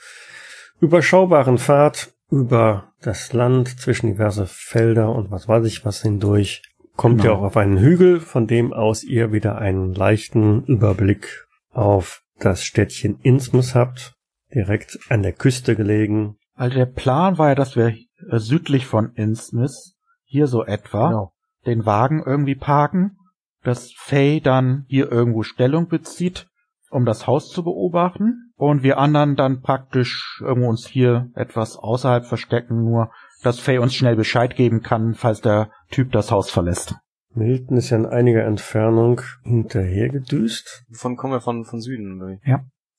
überschaubaren Fahrt über das Land zwischen diverse Felder und was weiß ich was hindurch, kommt ihr
Genau.
auch auf einen Hügel, von dem aus ihr wieder einen leichten Überblick auf das Städtchen Innsmouth habt, direkt an der Küste gelegen.
Also der Plan war ja, dass wir südlich von Innsmouth, hier so etwa,
Genau.
den Wagen irgendwie parken, dass Faye dann hier irgendwo Stellung bezieht, um das Haus zu beobachten, und wir anderen dann praktisch irgendwo uns hier etwas außerhalb verstecken, nur dass Faye uns schnell Bescheid geben kann, falls der Typ das Haus verlässt.
Milton ist ja in einiger Entfernung hinterhergedüst.
Wovon kommen wir von, von Süden? oder wie?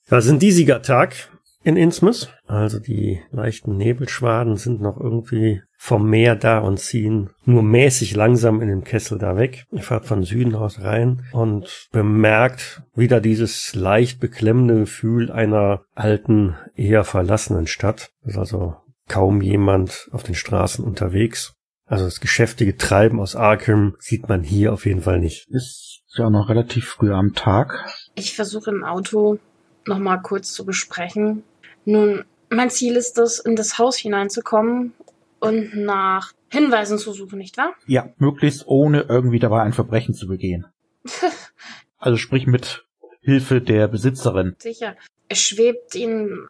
Das ist ein diesiger Tag in Innsmouth. Also die leichten Nebelschwaden sind noch irgendwie vom Meer da und ziehen nur mäßig langsam in den Kessel da weg. Ihr fahrt von Süden aus rein und bemerkt wieder dieses leicht beklemmende Gefühl einer alten, eher verlassenen Stadt. Es ist also kaum jemand auf den Straßen unterwegs. Also das geschäftige Treiben aus Arkham sieht man hier auf jeden Fall nicht.
Ist ja noch relativ früh am Tag.
Ich versuche im Auto nochmal kurz zu besprechen. Nun, mein Ziel ist es, in das Haus hineinzukommen und nach Hinweisen zu suchen, nicht wahr?
Ja, möglichst ohne irgendwie dabei ein Verbrechen zu begehen. Also sprich mit Hilfe der Besitzerin.
Sicher. Es schwebt Ihnen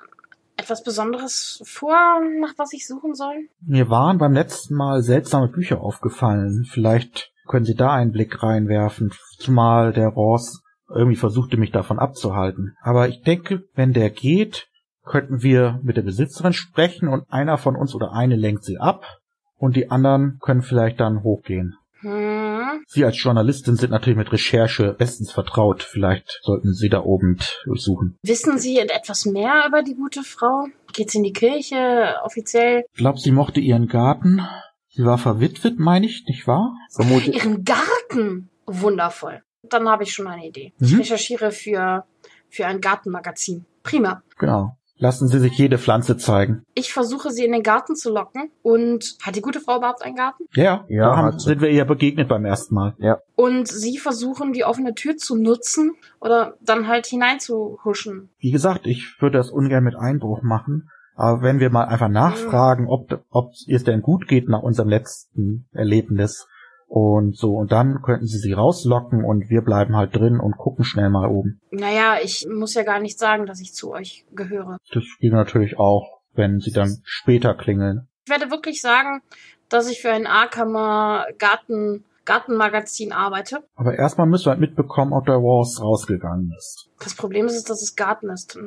etwas Besonderes vor, nach was ich suchen soll?
Mir waren beim letzten Mal seltsame Bücher aufgefallen. Vielleicht können Sie da einen Blick reinwerfen, zumal der Ross irgendwie versuchte, mich davon abzuhalten. Aber ich denke, wenn der geht, könnten wir mit der Besitzerin sprechen und einer von uns oder eine lenkt sie ab und die anderen können vielleicht dann hochgehen.
Hm.
Sie als Journalistin sind natürlich mit Recherche bestens vertraut. Vielleicht sollten Sie da oben durchsuchen.
Wissen Sie etwas mehr über die gute Frau? Geht sie in die Kirche offiziell?
Ich glaube, sie mochte ihren Garten. Sie war verwitwet, meine ich, nicht wahr?
vermute,
Ihren Garten? Wundervoll. Dann habe ich schon eine Idee. Ich
Mhm.
recherchiere für, für ein Gartenmagazin. Prima.
Genau. Lassen Sie sich jede Pflanze zeigen.
Ich versuche sie in den Garten zu locken. Und hat die gute Frau überhaupt einen Garten?
Ja,
Ja,
da haben, sind wir ihr begegnet beim ersten Mal.
Und sie versuchen, die offene Tür zu nutzen oder dann halt hineinzuhuschen.
Wie gesagt, ich würde das ungern mit Einbruch machen. Aber wenn wir mal einfach nachfragen, ob, ob es denn gut geht nach unserem letzten Erlebnis und so, und dann könnten sie sie rauslocken und wir bleiben halt drin und gucken schnell mal oben.
Naja, ich muss ja gar nicht sagen, dass ich zu euch gehöre.
Das geht natürlich auch, wenn sie dann später klingeln.
Ich werde wirklich sagen, dass ich für ein Arkhammer Garten, Gartenmagazin arbeite.
Aber erstmal müssen wir halt mitbekommen, ob der Ross rausgegangen ist.
Das Problem ist, dass es Garten ist.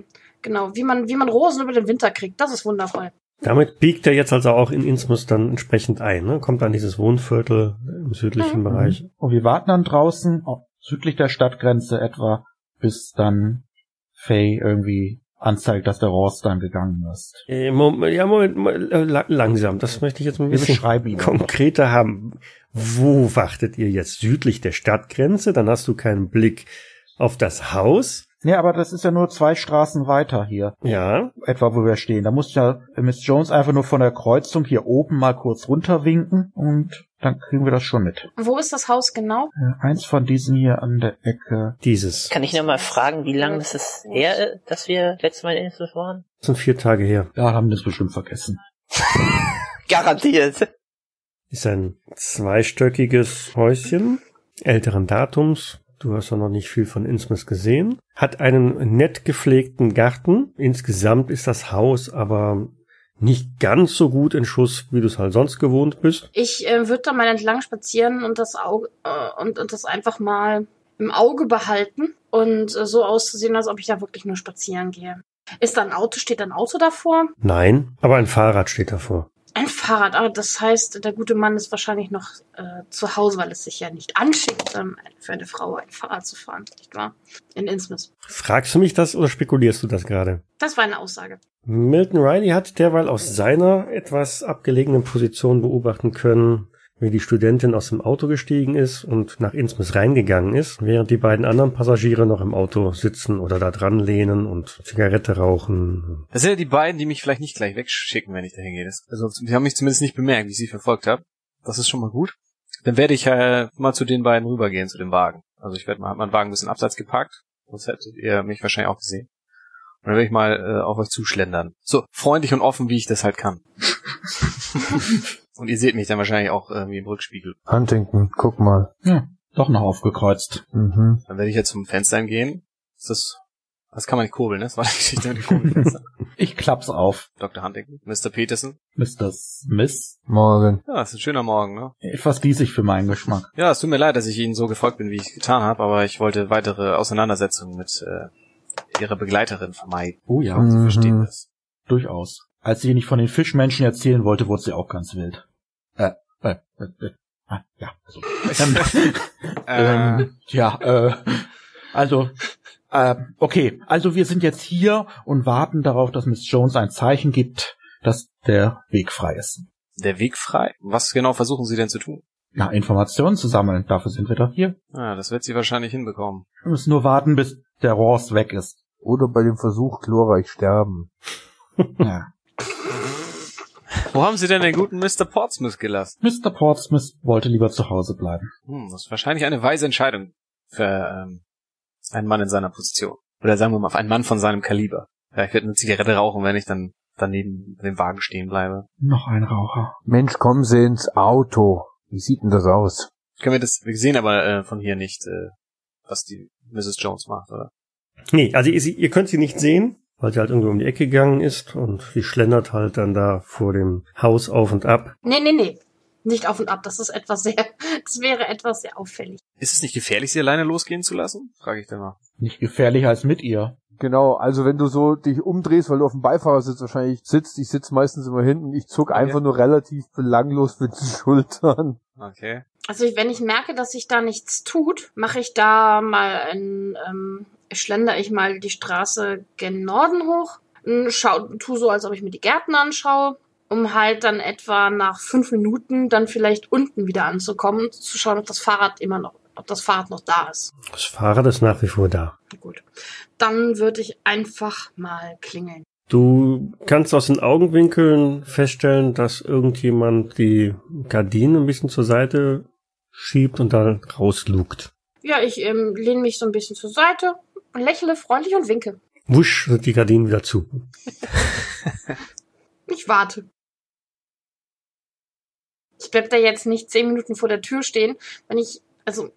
Genau, wie man, wie man Rosen über den Winter kriegt, das ist wundervoll.
Damit biegt er jetzt also auch in Innsmouth dann entsprechend ein, ne? kommt an dieses Wohnviertel im südlichen
Mhm.
Bereich.
Und wir warten dann draußen, auch südlich der Stadtgrenze etwa, bis dann Faye irgendwie anzeigt, dass der Ross dann gegangen ist.
Äh, Moment, ja, Moment, Moment äh, la- langsam. Das möchte ich jetzt ein
Wir
bisschen
beschreiben ihn.
konkreter haben. Wo wartet ihr jetzt? Südlich der Stadtgrenze? Dann hast du keinen Blick auf das Haus.
Nee, aber das ist ja nur zwei Straßen weiter hier.
Ja,
Etwa, wo wir stehen. Da muss ja Miss Jones einfach nur von der Kreuzung hier oben mal kurz runterwinken und dann kriegen wir das schon mit.
Wo ist das Haus genau?
Äh, Eins von diesen hier an der Ecke.
dieses.
Kann ich noch mal fragen, wie lange ist es her, dass wir letztes Mal in Innsbruck waren?
Das sind vier Tage her.
Ja, haben wir das bestimmt vergessen.
Garantiert.
Ist ein zweistöckiges Häuschen, älteren Datums. Du hast ja noch nicht viel von Innsmouth gesehen. Hat einen nett gepflegten Garten. Insgesamt ist das Haus aber nicht ganz so gut in Schuss, wie du es halt sonst gewohnt bist.
Ich äh, würde da mal entlang spazieren und das Auge äh, und, und das einfach mal im Auge behalten und äh, so auszusehen, als ob ich da wirklich nur spazieren gehe. Ist da ein Auto, steht da ein Auto davor?
Nein, aber ein Fahrrad steht davor.
Ein Fahrrad, aber das heißt, der gute Mann ist wahrscheinlich noch äh, zu Hause, weil es sich ja nicht anschickt, ähm, für eine Frau ein Fahrrad zu fahren, nicht wahr? In Innsmouth.
Fragst du mich das oder spekulierst du das gerade?
Das war eine Aussage.
Milton Riley hat derweil aus seiner etwas abgelegenen Position beobachten können, wie die Studentin aus dem Auto gestiegen ist und nach Innsmouth reingegangen ist, während die beiden anderen Passagiere noch im Auto sitzen oder da dran lehnen und Zigarette rauchen.
Das sind ja die beiden, die mich vielleicht nicht gleich wegschicken, wenn ich da hingehe. Also, die haben mich zumindest nicht bemerkt, wie ich sie verfolgt habe. Das ist schon mal gut. Dann werde ich äh, mal zu den beiden rübergehen, zu dem Wagen. Also ich werde mal, hab meinen Wagen ein bisschen abseits geparkt. Sonst hättet ihr mich wahrscheinlich auch gesehen. Und dann werde ich mal äh, auf euch zuschlendern. So freundlich und offen, wie ich das halt kann. und ihr seht mich dann wahrscheinlich auch irgendwie im Rückspiegel.
Huntington, guck mal.
Ja, doch noch aufgekreuzt.
Mhm.
Dann werde ich jetzt zum Fenster gehen. Ist das, das kann man nicht kurbeln, ne? Das war die Geschichte mit dem Kurbelfenster.
Ich klapp's auf.
Dr. Huntington, Mr. Peterson.
Mr. Smith.
Morgen.
Ja, ist ein schöner Morgen, ne?
Etwas diesig für meinen Geschmack.
Ja, es tut mir leid, dass ich Ihnen so gefolgt bin, wie ich es getan habe, aber ich wollte weitere Auseinandersetzungen mit äh, Ihrer Begleiterin vermeiden.
Oh ja,
Mhm.
Sie verstehen das.
durchaus. Als sie nicht von den Fischmenschen erzählen wollte, wurde sie auch ganz wild. Äh, äh, äh, äh. Ah, ja. So. ähm, ähm, ja, äh, also, äh, okay, also wir sind jetzt hier und warten darauf, dass Miss Jones ein Zeichen gibt, dass der Weg frei ist.
Der Weg frei? Was genau versuchen Sie denn zu tun?
Na, Informationen zu sammeln, dafür sind wir doch hier.
Ah, das wird sie wahrscheinlich hinbekommen.
Wir müssen nur warten, bis der Ross weg ist.
Oder bei dem Versuch glorreich sterben.
Ja.
Wo haben Sie denn den guten Mr. Portsmouth gelassen?
Mr. Portsmouth wollte lieber zu Hause bleiben.
Hm, das ist wahrscheinlich eine weise Entscheidung für ähm, einen Mann in seiner Position. Oder sagen wir mal, für einen Mann von seinem Kaliber. Ja, ich werde eine Zigarette rauchen, wenn ich dann daneben dem Wagen stehen bleibe.
Noch ein Raucher.
Mensch, kommen Sie ins Auto. Wie sieht denn das aus?
Können wir das, wir sehen aber äh, von hier nicht, äh, was die Mrs. Jones macht, oder?
Nee, also ihr, ihr könnt sie nicht sehen, weil sie halt irgendwo um die Ecke gegangen ist und sie schlendert halt dann da vor dem Haus auf und ab.
Nee, nee, nee. Nicht auf und ab. Das ist etwas sehr, das wäre etwas sehr auffällig.
Ist es nicht gefährlich, sie alleine losgehen zu lassen? Frage ich dann mal.
Nicht gefährlicher als mit ihr.
Genau, also wenn du so dich umdrehst, weil du auf dem Beifahrersitz wahrscheinlich sitzt, ich sitze meistens immer hinten, ich zuck einfach nur relativ belanglos mit den Schultern.
Okay.
Also wenn ich merke, dass sich da nichts tut, mache ich da mal ein, ähm, schlender ich mal die Straße gen Norden hoch, schau, tu so, als ob ich mir die Gärten anschaue, um halt dann etwa nach fünf Minuten dann vielleicht unten wieder anzukommen zu schauen, ob das Fahrrad immer noch, ob das Fahrrad noch da ist.
Das Fahrrad ist nach wie vor da.
Gut. Dann würde ich einfach mal klingeln.
Du kannst aus den Augenwinkeln feststellen, dass irgendjemand die Gardinen ein bisschen zur Seite schiebt und da rauslugt.
Ja, ich ähm, lehne mich so ein bisschen zur Seite, lächle freundlich und winke.
Wusch sind die Gardinen wieder zu.
Ich warte. Ich bleib da jetzt nicht zehn Minuten vor der Tür stehen, wenn ich, also,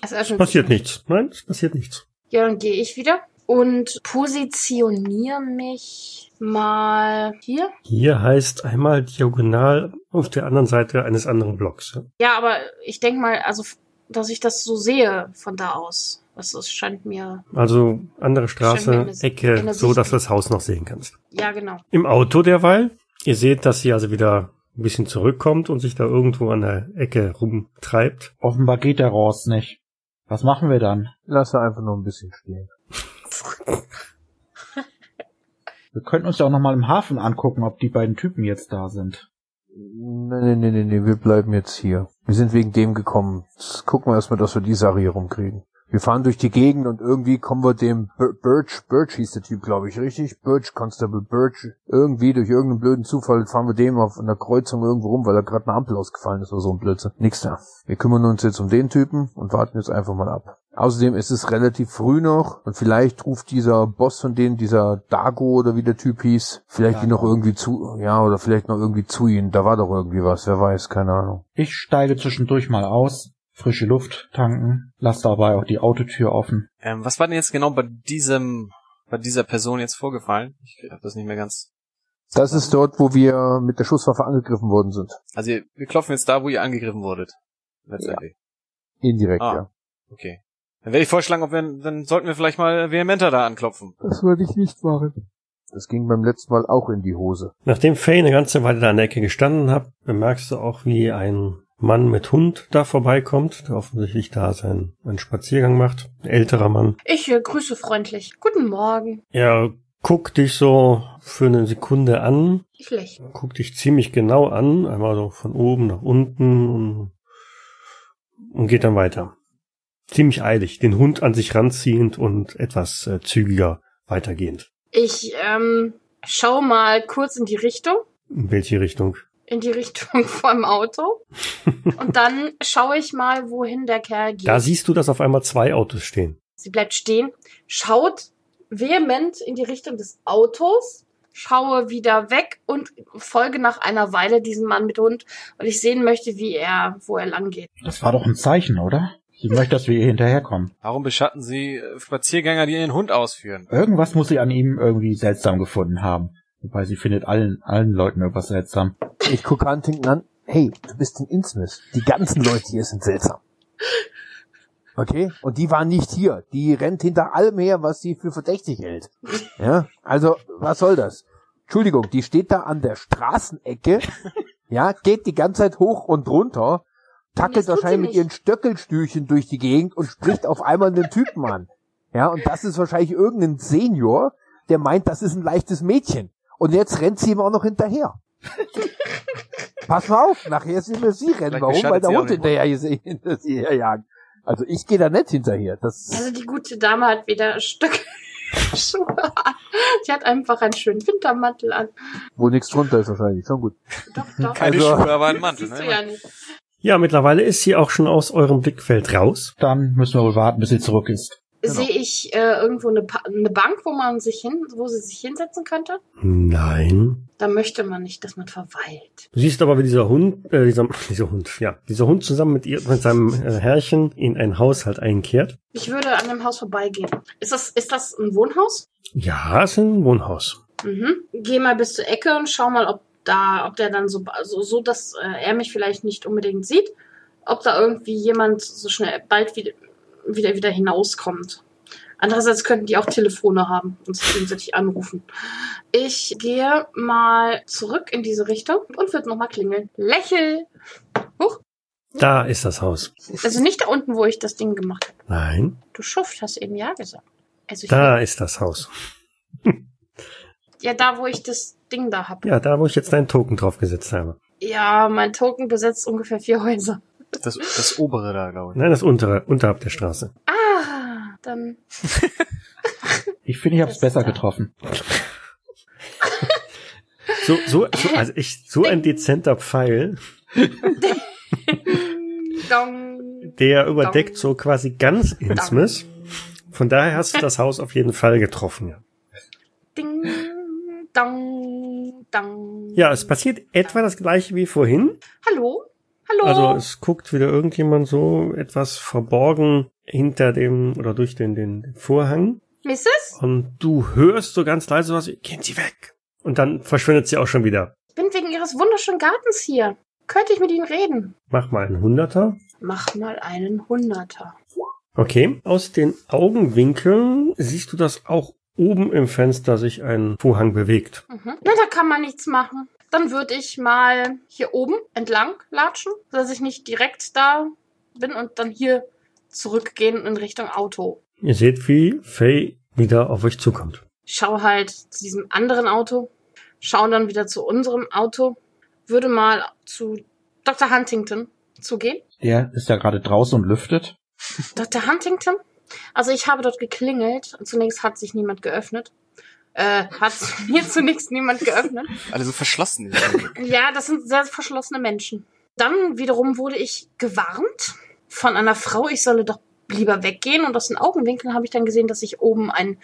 es
Es
öffnet
passiert nichts. Nein, es passiert nichts.
Ja, dann gehe ich wieder und positioniere mich mal hier.
Hier heißt einmal diagonal auf der anderen Seite eines anderen Blocks. ja.
Ja, aber ich denk mal, also, dass ich das so sehe von da aus. Das, das scheint mir,
Also andere Straße,
in
Ecke, so dass du das Haus noch sehen kannst.
ja, genau.
Im Auto derweil, ihr seht, dass sie also wieder ein bisschen zurückkommt und sich da irgendwo an der Ecke rumtreibt.
Offenbar geht der Ross nicht. Was machen wir dann?
Lass er einfach nur ein bisschen stehen.
Wir könnten uns ja auch nochmal im Hafen angucken, ob die beiden Typen jetzt da sind.
Nee, nee, nee, nee, nee, wir bleiben jetzt hier. Wir sind wegen dem gekommen. Jetzt gucken wir erstmal, dass wir die Sache hier rumkriegen. Wir fahren durch die Gegend und irgendwie kommen wir dem Bir- Birch, Birch hieß der Typ, glaube ich, richtig? Birch, Constable Birch. Irgendwie durch irgendeinen blöden Zufall fahren wir dem auf einer Kreuzung irgendwo rum, weil da gerade eine Ampel ausgefallen ist oder so ein Blödsinn. Nix da. Wir kümmern uns jetzt um den Typen und warten jetzt einfach mal ab. Außerdem ist es relativ früh noch und vielleicht ruft dieser Boss von denen, dieser Dago oder wie der Typ hieß, vielleicht die noch irgendwie zu, ja, oder vielleicht noch irgendwie zu ihnen. Da war doch irgendwie was, wer weiß, keine Ahnung.
Ich steige zwischendurch mal aus, frische Luft tanken, lasse dabei auch die Autotür offen.
Ähm, was war denn jetzt genau bei diesem, bei dieser Person jetzt vorgefallen? Ich habe das nicht mehr ganz.
Das ist dort, wo wir mit der Schusswaffe angegriffen worden sind.
Also ihr, wir klopfen jetzt da, wo ihr angegriffen wurdet. Letztendlich.
Indirekt,
Ah.
ja.
Okay. Dann werde ich vorschlagen, ob wir, dann sollten wir vielleicht mal vehementer da anklopfen.
Das würde ich nicht machen. Das ging beim letzten Mal auch in die Hose.
Nachdem Faye eine ganze Weile da an der Ecke gestanden hat, bemerkst du auch, wie ein Mann mit Hund da vorbeikommt, der offensichtlich da seinen einen Spaziergang macht. Ein älterer Mann.
Ich äh, grüße freundlich. Guten Morgen.
Er guckt dich so für eine Sekunde an,
Ich lächle.
guckt dich ziemlich genau an, einmal so von oben nach unten und, und geht dann weiter. Ziemlich eilig, den Hund an sich ranziehend und etwas äh, zügiger weitergehend.
Ich ähm, schau mal kurz in die Richtung.
In welche Richtung?
In die Richtung vom Auto. Und dann schaue ich mal, wohin der Kerl geht.
Da siehst du, dass auf einmal zwei Autos stehen.
Sie bleibt stehen, schaut vehement in die Richtung des Autos, schaue wieder weg und folge nach einer Weile diesem Mann mit Hund, weil ich sehen möchte, wie er, wo er lang geht.
Das war doch ein Zeichen, oder? Sie möchte, dass wir ihr hinterherkommen.
Warum beschatten Sie Spaziergänger, die ihren Hund ausführen?
Irgendwas muss sie an ihm irgendwie seltsam gefunden haben. Wobei sie findet allen, allen Leuten irgendwas seltsam.
Ich gucke Huntington an. Hey, du bist ein Innsmouth. Die ganzen Leute hier sind seltsam. Okay? Und die waren nicht hier. Die rennt hinter allem her, was sie für verdächtig hält. Ja? Also, was soll das? Entschuldigung, die steht da an der Straßenecke, ja, geht die ganze Zeit hoch und runter, tackelt wahrscheinlich mit ihren Stöckelstühlchen durch die Gegend und spricht auf einmal einen Typen an. Ja, und das ist wahrscheinlich irgendein Senior, der meint, das ist ein leichtes Mädchen. Und jetzt rennt sie ihm auch noch hinterher. Pass mal auf, nachher sind wir sie rennen.
Vielleicht
Warum? Weil der Hund hinterher, hinter sie herjagen. Also ich gehe da nicht hinterher. Das
Also die gute Dame hat wieder Stück Schuhe an. Sie hat einfach einen schönen Wintermantel an.
wo nichts drunter ist wahrscheinlich. Schon gut.
Doch, doch.
Keine
Also-
Schuhe, aber ein Mantel.
Siehst du
Ne?
ja nicht.
Ja, mittlerweile ist sie auch schon aus eurem Blickfeld raus.
Dann müssen wir wohl warten, bis sie zurück ist.
Genau.
Sehe ich äh, irgendwo eine, eine Bank, wo man sich hin, wo sie sich hinsetzen könnte?
Nein.
Da möchte man nicht, dass man verweilt.
Du siehst aber, wie dieser Hund, äh, dieser, dieser Hund, ja, dieser Hund zusammen mit ihr, mit seinem äh, Herrchen in ein Haushalt einkehrt.
Ich würde an dem Haus vorbeigehen. Ist das, ist das ein Wohnhaus?
Ja, es ist ein Wohnhaus.
Mhm. Geh mal bis zur Ecke und schau mal, ob da, ob der dann so, so, so dass äh, er mich vielleicht nicht unbedingt sieht, ob da irgendwie jemand so schnell bald wieder, wieder, wieder hinauskommt. Andererseits könnten die auch Telefone haben und sich gegenseitig anrufen. Ich gehe mal zurück in diese Richtung und würde nochmal klingeln. Lächel! Huch,
Da ist das Haus.
also nicht da unten, wo ich das Ding gemacht habe.
Nein,
Du Schuft hast eben ja gesagt. Also
da ist das Haus.
ja, da, wo ich das Ding da hab.
Ja, da, wo ich jetzt deinen Token draufgesetzt habe.
Ja, mein Token besetzt ungefähr vier Häuser.
Das, das obere da, glaube ich.
Nein, das untere, unterhalb der Straße.
Ah, dann.
Ich finde, ich habe es besser getroffen.
So, so, so, also ich, so ein dezenter Pfeil, der überdeckt so quasi ganz Innsmouth. Von daher hast du das Haus auf jeden Fall getroffen, ja.
Ding. Dong. Dong.
Ja, es passiert etwa das gleiche wie vorhin.
Hallo? Hallo?
Also es guckt wieder irgendjemand so etwas verborgen hinter dem oder durch den, den Vorhang.
Mrs.?
Und du hörst so ganz leise was, gehen Sie weg. Und dann verschwindet sie auch schon wieder.
Ich bin wegen Ihres wunderschönen Gartens hier. Könnte ich mit Ihnen reden?
Mach mal einen Hunderter.
Mach mal einen Hunderter.
Okay. Aus den Augenwinkeln siehst du, dass auch oben im Fenster sich ein Vorhang bewegt.
Mhm. Na, da kann man nichts machen. Dann würde ich mal hier oben entlang latschen, dass ich nicht direkt da bin und dann hier zurückgehen in Richtung Auto.
Ihr seht, wie Faye wieder auf euch zukommt.
Schau halt zu diesem anderen Auto, schau dann wieder zu unserem Auto, würde mal zu Dr. Huntington zugehen.
Der ist ja gerade draußen und lüftet.
Dr. Huntington? Also ich habe dort geklingelt. Zunächst hat sich niemand geöffnet. Äh, hat mir zunächst niemand geöffnet.
Alle so verschlossen.
Ja, das sind sehr verschlossene Menschen. Dann wiederum wurde ich gewarnt von einer Frau, ich solle doch lieber weggehen. Und aus den Augenwinkeln habe ich dann gesehen, dass sich oben ein,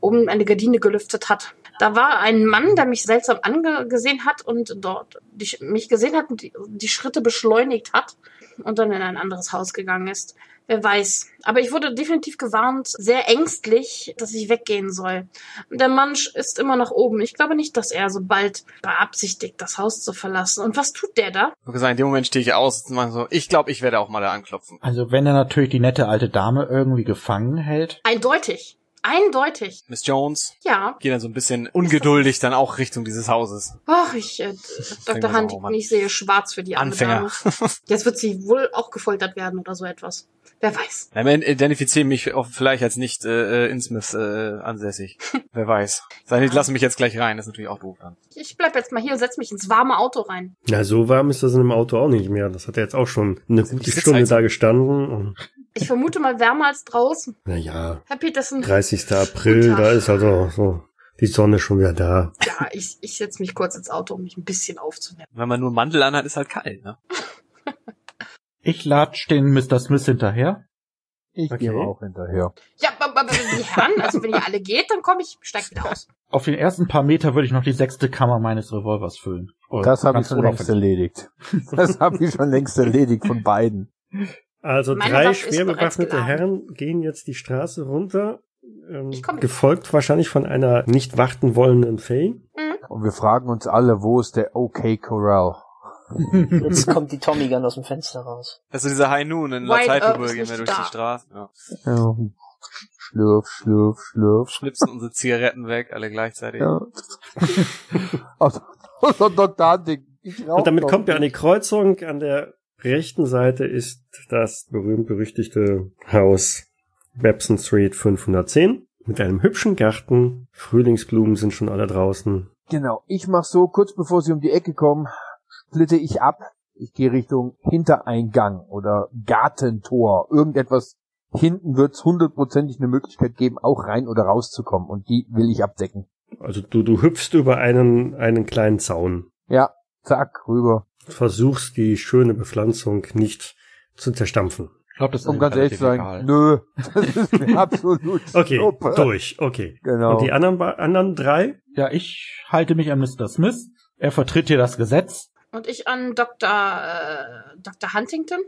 oben eine Gardine gelüftet hat. Da war ein Mann, der mich seltsam angesehen hat und dort die, mich gesehen hat und die, die Schritte beschleunigt hat und dann in ein anderes Haus gegangen ist. Wer weiß. Aber ich wurde definitiv gewarnt, sehr ängstlich, dass ich weggehen soll. Der Mann ist immer noch oben. Ich glaube nicht, dass er so bald beabsichtigt, das Haus zu verlassen. Und was tut der da?
Ich gesagt, in dem Moment stehe ich aus und mache so, ich glaube, ich werde auch mal da anklopfen.
Also wenn er natürlich die nette alte Dame irgendwie gefangen hält.
Eindeutig. Eindeutig.
Miss Jones
Ja.
geht dann so ein bisschen ungeduldig dann auch Richtung dieses Hauses.
Ach, ich, äh, Dr.
oh Mann.
ich sehe schwarz für die
Anfänger.
Dame. Jetzt wird sie wohl auch gefoltert werden oder so etwas. Wer weiß.
Ja, man identifiziere mich auch vielleicht als nicht äh, äh, Innsmouth äh, ansässig. Wer weiß. Sei nicht, lassen mich jetzt gleich rein, das ist natürlich auch doof dann.
Ich bleib jetzt mal hier und setz mich ins warme Auto rein.
Na, so warm ist das in dem Auto auch nicht mehr. Das hat er jetzt auch schon eine gute Stunde da gestanden.
Ich vermute mal wärmer als draußen.
na ja,
Herr Peterson.
30. April, da ist also so die Sonne schon wieder da.
Ja, ich, ich setz mich kurz ins Auto, um mich ein bisschen aufzuwärmen.
Wenn man nur einen Mantel anhat, ist halt kalt, ne?
Ich latsch den Mr. Smith hinterher.
Ich
Okay.
gehe auch hinterher.
Ja, aber, aber die Herren, also wenn ihr alle geht, dann komme ich, steig wieder aus.
Auf den ersten paar Meter würde ich noch die sechste Kammer meines Revolvers füllen. Oder
Das habe ich schon längst erledigt. Das habe ich schon längst erledigt von beiden.
Also
Meine
drei
Waffe
schwer bewaffnete. Herren gehen jetzt die Straße runter, ähm, gefolgt wahrscheinlich von einer nicht warten wollenden Faye.
Und wir fragen uns alle, wo ist der OK Corral?
Jetzt kommt die Tommy Gun aus dem Fenster raus.
Also dieser High Noon in Zeitlupe
ist
gehen wir durch
da.
die Straße. Ja.
Ja. Schlürf, schlürf, schlürf.
Schnipsen unsere Zigaretten weg, alle gleichzeitig.
Ja.
Und damit kommt ihr an die. Kreuzung. An der rechten Seite ist das berühmt-berüchtigte Haus Babson Street 510 mit einem hübschen Garten. Frühlingsblumen sind schon alle draußen.
Genau. Ich mach so, kurz bevor sie um die Ecke kommen, splitte ich ab. Ich gehe Richtung Hintereingang oder Gartentor. Irgendetwas. Hinten wird es hundertprozentig eine Möglichkeit geben, auch rein oder rauszukommen. Und die will ich abdecken.
Also du, du hüpfst über einen, einen kleinen Zaun.
Ja, zack, rüber.
Versuchst die schöne Bepflanzung nicht zu zerstampfen.
Ich glaube, das ist
Um ganz ehrlich zu nö, das ist mir absolut
Okay,
Schnuppe.
durch, okay.
Genau.
Und die anderen, anderen drei?
Ja, ich halte mich an Mr. Smith. Er vertritt hier das Gesetz.
Und ich an Dr. Äh, Dr. Huntington.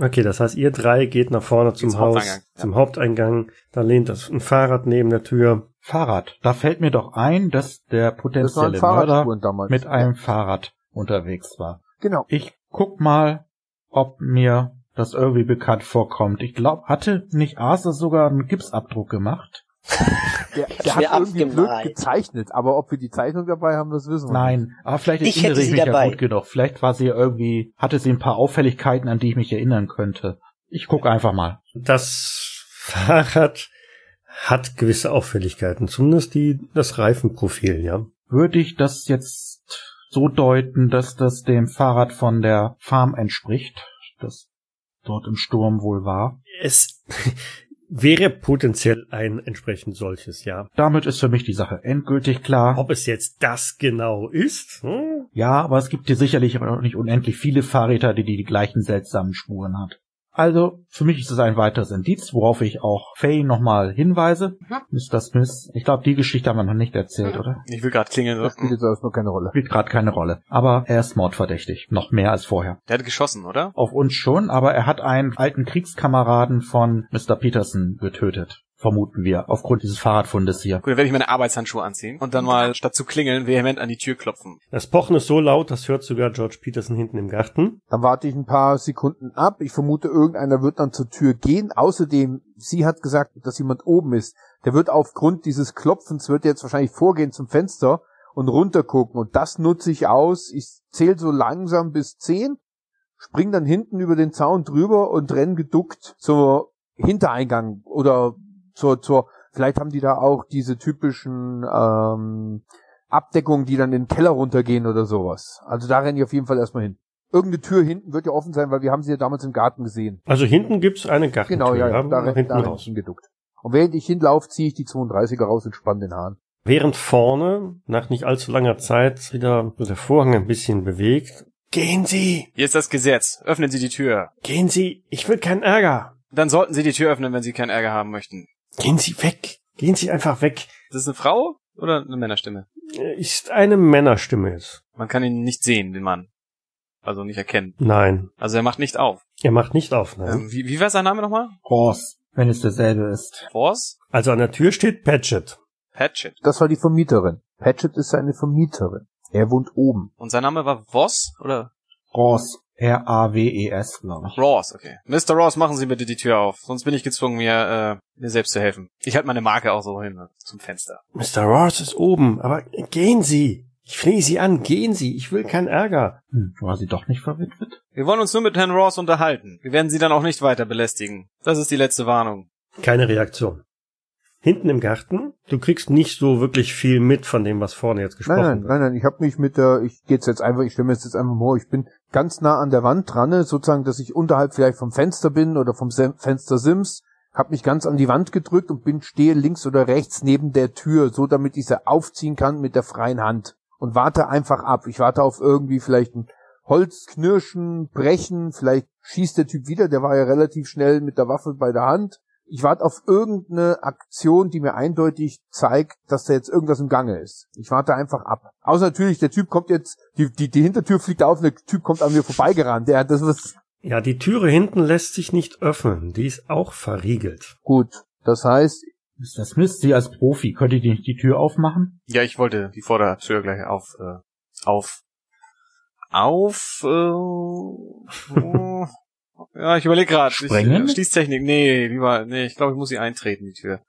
Okay, das heißt, ihr drei geht nach vorne zum
zum
Haus,
Haupteingang, ja.
zum Haupteingang. Da lehnt das ein Fahrrad neben der Tür.
Fahrrad. Da fällt mir doch ein, dass der potenzielle Mörder mit einem Fahrrad unterwegs war.
Genau.
Ich guck mal, ob mir das irgendwie bekannt vorkommt. Ich glaube, hatte nicht Arthur sogar einen Gipsabdruck gemacht?
Der, der hat irgendwie blöd gezeichnet, aber ob wir die Zeichnung dabei haben, das wissen wir
Nein, aber vielleicht
Ich
erinnere ich
sie
mich
dabei.
ja gut genug. Vielleicht war sie irgendwie, hatte sie ein paar Auffälligkeiten, an die ich mich erinnern könnte. Ich guck einfach mal.
Das Fahrrad hat gewisse Auffälligkeiten, zumindest die, das Reifenprofil, ja.
Würde ich das jetzt so deuten, dass das dem Fahrrad von der Farm entspricht, das dort im Sturm wohl war?
Es wäre potenziell ein entsprechend solches, ja.
Damit ist für mich die Sache endgültig klar.
Ob es jetzt das genau ist, hm?
Ja, aber es gibt hier sicherlich auch nicht unendlich viele Fahrräder, die die gleichen seltsamen Spuren hat. Also, für mich ist es ein weiteres Indiz, worauf ich auch Faye nochmal hinweise.
Mhm.
Mr. Smith, ich glaube, die Geschichte haben wir noch nicht erzählt,
Mhm.
oder?
Ich will gerade klingeln.
Das spielt jetzt alles noch keine Rolle.
Spielt gerade keine Rolle. Aber er ist mordverdächtig. Noch mehr als vorher.
Der hat geschossen, oder?
Auf uns schon, aber er hat einen alten Kriegskameraden von Mr. Peterson getötet. Vermuten wir, aufgrund dieses Fahrradfundes hier.
Gut, dann werde ich meine Arbeitshandschuhe anziehen und dann mal statt zu klingeln vehement an die Tür klopfen.
Das Pochen ist so laut, das hört sogar George Peterson hinten im Garten.
Dann warte ich ein paar Sekunden ab. Ich vermute, irgendeiner wird dann zur Tür gehen. Außerdem, sie hat gesagt, dass jemand oben ist. Der wird aufgrund dieses Klopfens, wird jetzt wahrscheinlich vorgehen zum Fenster und runtergucken. Und das nutze ich aus. Ich zähle so langsam bis zehn, spring dann hinten über den Zaun drüber und renn geduckt zur Hintereingang oder zur, zur Vielleicht haben die da auch diese typischen ähm, Abdeckungen, die dann in den Keller runtergehen oder sowas. Also da renne ich auf jeden Fall erstmal hin. Irgendeine Tür hinten wird ja offen sein, weil wir haben sie ja damals im Garten gesehen.
Also hinten gibt's eine Gartentür.
Genau, ja, ja.
da,
Da,
hinten raus.
geduckt. Und während ich hinlaufe, ziehe ich die 32er raus und spann den Hahn.
Während vorne, nach nicht allzu langer Zeit, wieder der Vorhang ein bisschen bewegt. Gehen Sie!
Hier ist das Gesetz. Öffnen Sie die Tür.
Gehen Sie! Ich will keinen Ärger!
Dann sollten Sie die Tür öffnen, wenn Sie keinen Ärger haben möchten.
Gehen Sie weg! Gehen Sie einfach weg!
Das ist eine Frau oder eine Männerstimme?
Ist eine Männerstimme ist.
Man kann ihn nicht sehen, den Mann. Also nicht erkennen.
Nein.
Also er macht nicht auf.
Er macht nicht auf, nein.
Ähm, wie, wie war sein Name nochmal?
Ross, wenn es derselbe ist.
Force?
Also an der Tür steht Patchett.
Patchett.
Das war die Vermieterin. Patchett ist seine Vermieterin. Er wohnt oben.
Und sein Name war Voss oder
Ross, R-A-W-E-S, glaube ich.
Ross, okay. Mr. Ross, machen Sie bitte die Tür auf, sonst bin ich gezwungen, mir, äh, mir selbst zu helfen. Ich halte meine Marke auch so hin, ne, zum Fenster.
Mr. Ross ist oben, aber gehen Sie! Ich flehe Sie an, gehen Sie! Ich will keinen Ärger.
Hm, war sie doch nicht verwitwet?
Wir wollen uns nur mit Herrn Ross unterhalten. Wir werden Sie dann auch nicht weiter belästigen. Das ist die letzte Warnung.
Keine Reaktion. Hinten im Garten, du kriegst nicht so wirklich viel mit von dem, was vorne jetzt gesprochen
Nein, nein,
wird.
nein, nein, ich habe mich mit der, ich gehe jetzt einfach, ich stelle mir jetzt einfach vor, ich bin ganz nah an der Wand dran, ne, sozusagen, dass ich unterhalb vielleicht vom Fenster bin oder vom Sem Fenster Sims, habe mich ganz an die Wand gedrückt und bin stehe links oder rechts neben der Tür, so damit ich sie aufziehen kann mit der freien Hand und warte einfach ab. Ich warte auf irgendwie vielleicht ein Holz knirschen, brechen, vielleicht schießt der Typ wieder, der war ja relativ schnell mit der Waffe bei der Hand. Ich warte auf irgendeine Aktion, die mir eindeutig zeigt, dass da jetzt irgendwas im Gange ist. Ich warte einfach ab. Außer natürlich, der Typ kommt jetzt, die, die, die Hintertür fliegt auf und der Typ kommt an mir vorbeigerannt. Der hat das was.
Ja, die Türe hinten lässt sich nicht öffnen. Die ist auch verriegelt.
Gut. Das heißt,
Mr. Smith, Sie als Profi, könnt ihr nicht die Tür aufmachen?
Ja, ich wollte die Vordertür gleich auf, äh, auf, auf, äh, ja, ich überlege gerade.
Sprengen?
Schließtechnik, nee, lieber, nee, ich glaube, ich muss sie eintreten, die Tür.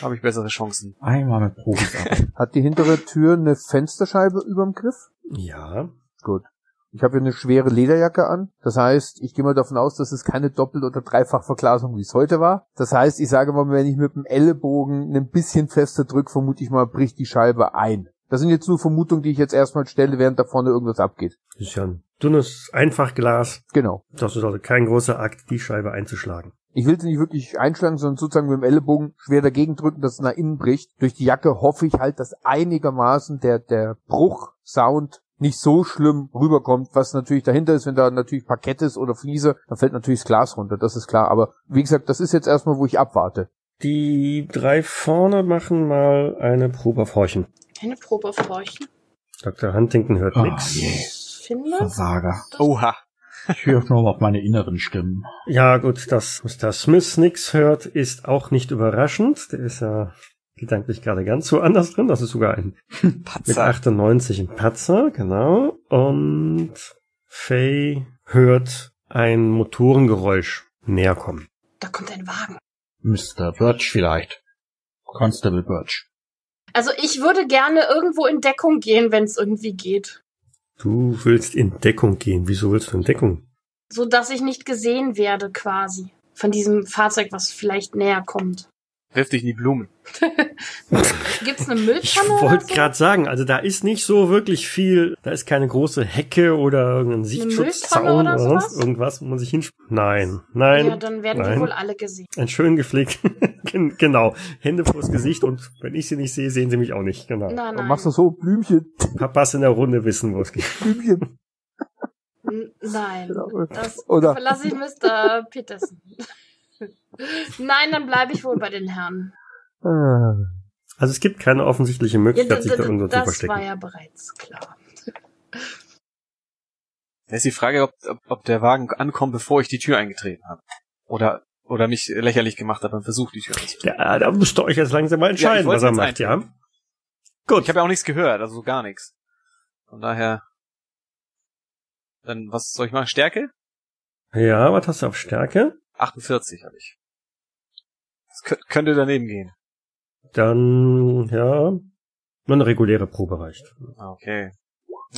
Habe ich bessere Chancen.
Einmal mit Profis ab.
hat die hintere Tür eine Fensterscheibe überm Griff?
Ja.
Gut. Ich habe hier eine schwere Lederjacke an. Das heißt, ich gehe mal davon aus, dass es keine Doppel- oder Dreifachverglasung, wie es heute war. Das heißt, ich sage mal, wenn ich mit dem Ellenbogen ein bisschen fester drücke, vermute ich mal, bricht die Scheibe ein. Das sind jetzt nur Vermutungen, die ich jetzt erstmal stelle, während da vorne irgendwas abgeht.
Das ist ja ein dünnes Einfachglas.
Genau.
Das ist also kein großer Akt, die Scheibe einzuschlagen.
Ich will sie nicht wirklich einschlagen, sondern sozusagen mit dem Ellenbogen schwer dagegen drücken, dass es nach innen bricht. Durch die Jacke hoffe ich halt, dass einigermaßen der, der Bruch-Sound nicht so schlimm rüberkommt, was natürlich dahinter ist, wenn da natürlich Parkett ist oder Fliese, dann fällt natürlich das Glas runter, das ist klar. Aber wie gesagt, das ist jetzt erstmal, wo ich abwarte.
Die drei vorne machen mal eine Probe auf Horchen.
Eine Probe auf Horchen.
Dr. Huntington hört
Ah,
nix.
je.
Ich finde.
Versager.
Oha.
Ich höre nur auf meine inneren Stimmen.
Ja, gut, dass Mr. Smith nix hört, ist auch nicht überraschend. Der ist ja gedanklich gerade ganz so anders drin. Das ist sogar ein mit
Patzer.
98 ein Patzer, genau. Und Faye hört ein Motorengeräusch näher kommen.
Da kommt ein Wagen.
Mr. Birch vielleicht. Constable Birch.
Also ich würde gerne irgendwo in Deckung gehen, wenn es irgendwie geht.
Du willst in Deckung gehen. Wieso willst du in Deckung?
So dass ich nicht gesehen werde quasi. Von diesem Fahrzeug, was vielleicht näher kommt.
Wirf dich in die Blumen.
Gibt's eine
Ich
Mülltonne oder
wollte
so?
gerade sagen, also da ist nicht so wirklich viel, da ist keine große Hecke oder irgendein Sichtschutzzaun oder,
oder
sonst irgendwas, wo man sich hinsp... Nein, nein.
Ja, dann werden
nein.
die wohl alle gesehen.
Ein schön gepflegt. Gen- genau. Hände vors Gesicht und wenn ich sie nicht sehe, sehen sie mich auch nicht. Genau.
Nein,
Dann
nein.
machst du so, Blümchen,
Papas in der Runde wissen, wo es geht.
Blümchen.
Nein. Das
Oder-
verlasse ich Mr. Peterson. Nein, dann bleibe ich wohl bei den Herren.
Ah.
Also es gibt keine offensichtliche
Ja,
Möglichkeit, sich da
d-
zu
das
verstecken.
war ja bereits klar.
Da ist die Frage, ob, ob, ob der Wagen ankommt, bevor ich die Tür eingetreten habe. Oder, oder mich lächerlich gemacht habe und versucht, die Tür einzutreten.
Ja, da müsst ihr euch jetzt langsam mal entscheiden,
wollte
was er macht, ja?
eintreten.
Gut.
Ich habe ja auch nichts gehört, also so gar nichts. Von daher. Dann, was soll ich machen? Stärke?
Ja, was hast du auf Stärke?
48 habe ich. Könnte daneben gehen.
Dann, ja, nur eine reguläre Probe reicht.
Okay.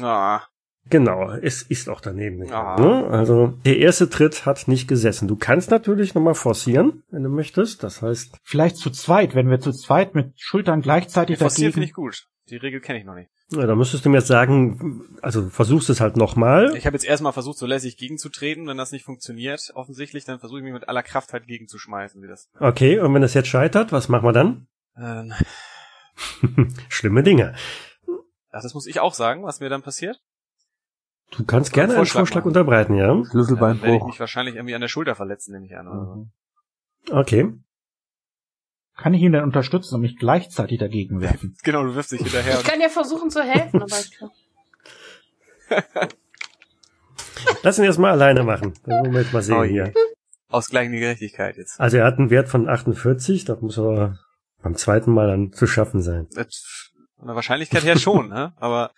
Ah,
Genau, es ist auch daneben gegangen.
Ah.
Ne? Also der erste Tritt hat nicht gesessen. Du kannst natürlich nochmal forcieren, wenn du möchtest. Das heißt,
Vielleicht zu zweit, wenn wir zu zweit mit Schultern gleichzeitig
Forcieren
dagegen.
finde ich gut. Die Regel kenne ich noch nicht.
ja, da müsstest du mir jetzt sagen, also du versuchst es halt nochmal.
Ich habe jetzt erstmal versucht, so lässig gegenzutreten. Wenn das nicht funktioniert, offensichtlich, dann versuche ich mich mit aller Kraft halt gegenzuschmeißen, wie das.
Okay, und wenn es jetzt scheitert, was machen wir dann?
Ähm,
Schlimme Dinge.
ach, das muss ich auch sagen, was mir dann passiert.
Du kannst gerne
einen
einen
Vorschlag
Vorschlag
machen?
unterbreiten, ja?
Dann werde ich
Schlüsselbeinbruch.
mich wahrscheinlich irgendwie an der Schulter verletzen, nehme ich an. Oder so.
Mhm.
Okay.
Kann ich ihn denn unterstützen und mich gleichzeitig dagegen werfen?
Genau, du wirfst dich hinterher.
Ich kann dir versuchen zu helfen, aber ich glaub,
Lass ihn erstmal alleine machen. Das wollen wir jetzt mal sehen
Oh
hier.
Ausgleichende Gerechtigkeit jetzt.
Also er hat einen Wert von 48, das muss aber beim zweiten Mal dann zu schaffen sein.
Das- Von der Wahrscheinlichkeit her schon, ne? Aber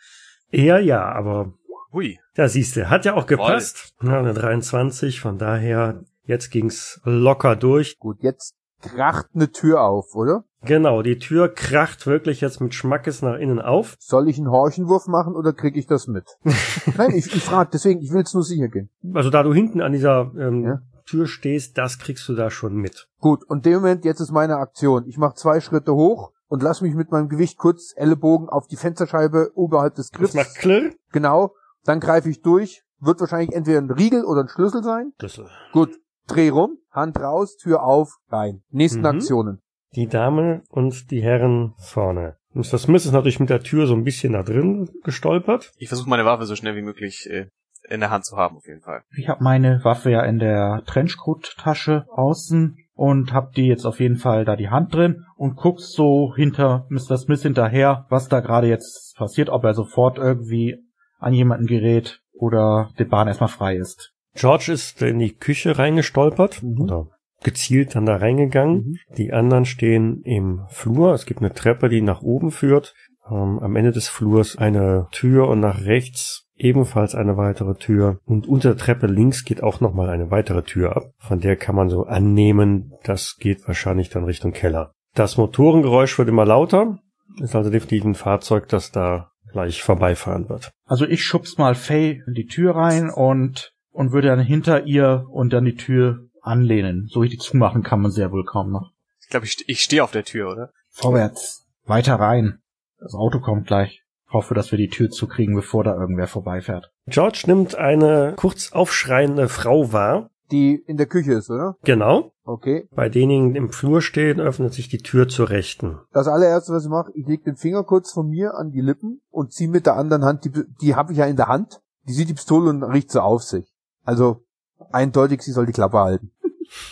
Eher ja, aber
hui.
da siehst du, hat ja auch gepasst. Ja, eine 23, von daher, jetzt ging's locker durch.
Gut, jetzt kracht eine Tür auf, oder?
Genau, die Tür kracht wirklich jetzt mit Schmackes nach innen auf.
Soll ich einen Horchenwurf machen oder krieg ich das mit? Nein, ich, ich frage, deswegen, ich will jetzt nur sicher gehen.
Also da du hinten an dieser ähm,
Ja.
Tür stehst, das kriegst du da schon mit.
Gut, und dem Moment, jetzt ist meine Aktion. Ich mache zwei Schritte hoch und lass mich mit meinem Gewicht kurz Ellenbogen auf die Fensterscheibe oberhalb des
Das
Griffs.
macht Klirr.
Genau, dann greife ich durch. Wird wahrscheinlich entweder ein Riegel oder ein Schlüssel sein.
Schlüssel.
Gut, dreh rum, Hand raus, Tür auf, rein. Nächsten
Mhm.
Aktionen.
Die Dame und die Herren vorne. Mr. Smith ist natürlich mit der Tür so ein bisschen da drin gestolpert.
Ich versuche meine Waffe so schnell wie möglich äh, in der Hand zu haben, auf jeden Fall.
Ich habe meine Waffe ja in der Trenchcoat-Tasche außen und hab die jetzt auf jeden Fall da die Hand drin und guck so hinter Mr. Smith hinterher, was da gerade jetzt passiert, ob er sofort irgendwie an jemanden gerät oder die Bahn erstmal frei ist.
George ist in die Küche reingestolpert
Mhm.
oder gezielt dann da reingegangen. Die anderen stehen im Flur. Es gibt eine Treppe, die nach oben führt. Ähm, am Ende des Flurs eine Tür und nach rechts ebenfalls eine weitere Tür. Und unter der Treppe links geht auch nochmal eine weitere Tür ab. Von der kann man so annehmen, das geht wahrscheinlich dann Richtung Keller. Das Motorengeräusch wird immer lauter. Ist also definitiv ein Fahrzeug, das da gleich vorbeifahren wird.
Also ich schubs mal Faye in die Tür rein und und würde dann hinter ihr und dann die Tür anlehnen. So richtig zumachen kann man sehr wohl kaum noch.
Ich glaube, ich, ich stehe auf der Tür, oder?
Vorwärts, weiter rein. Das Auto kommt gleich. Hoffe, dass wir die Tür zukriegen, bevor da irgendwer vorbeifährt.
George nimmt eine kurz aufschreiende Frau wahr.
Die in der Küche ist, oder?
Genau.
Okay.
Bei denjenigen die im Flur stehen, öffnet sich die Tür zur Rechten.
Das allererste, was ich mache, ich leg den Finger kurz von mir an die Lippen und zieh mit der anderen Hand, die, die habe ich ja in der Hand, die sieht die Pistole und riecht sie auf sich. Also eindeutig, sie soll die Klappe halten.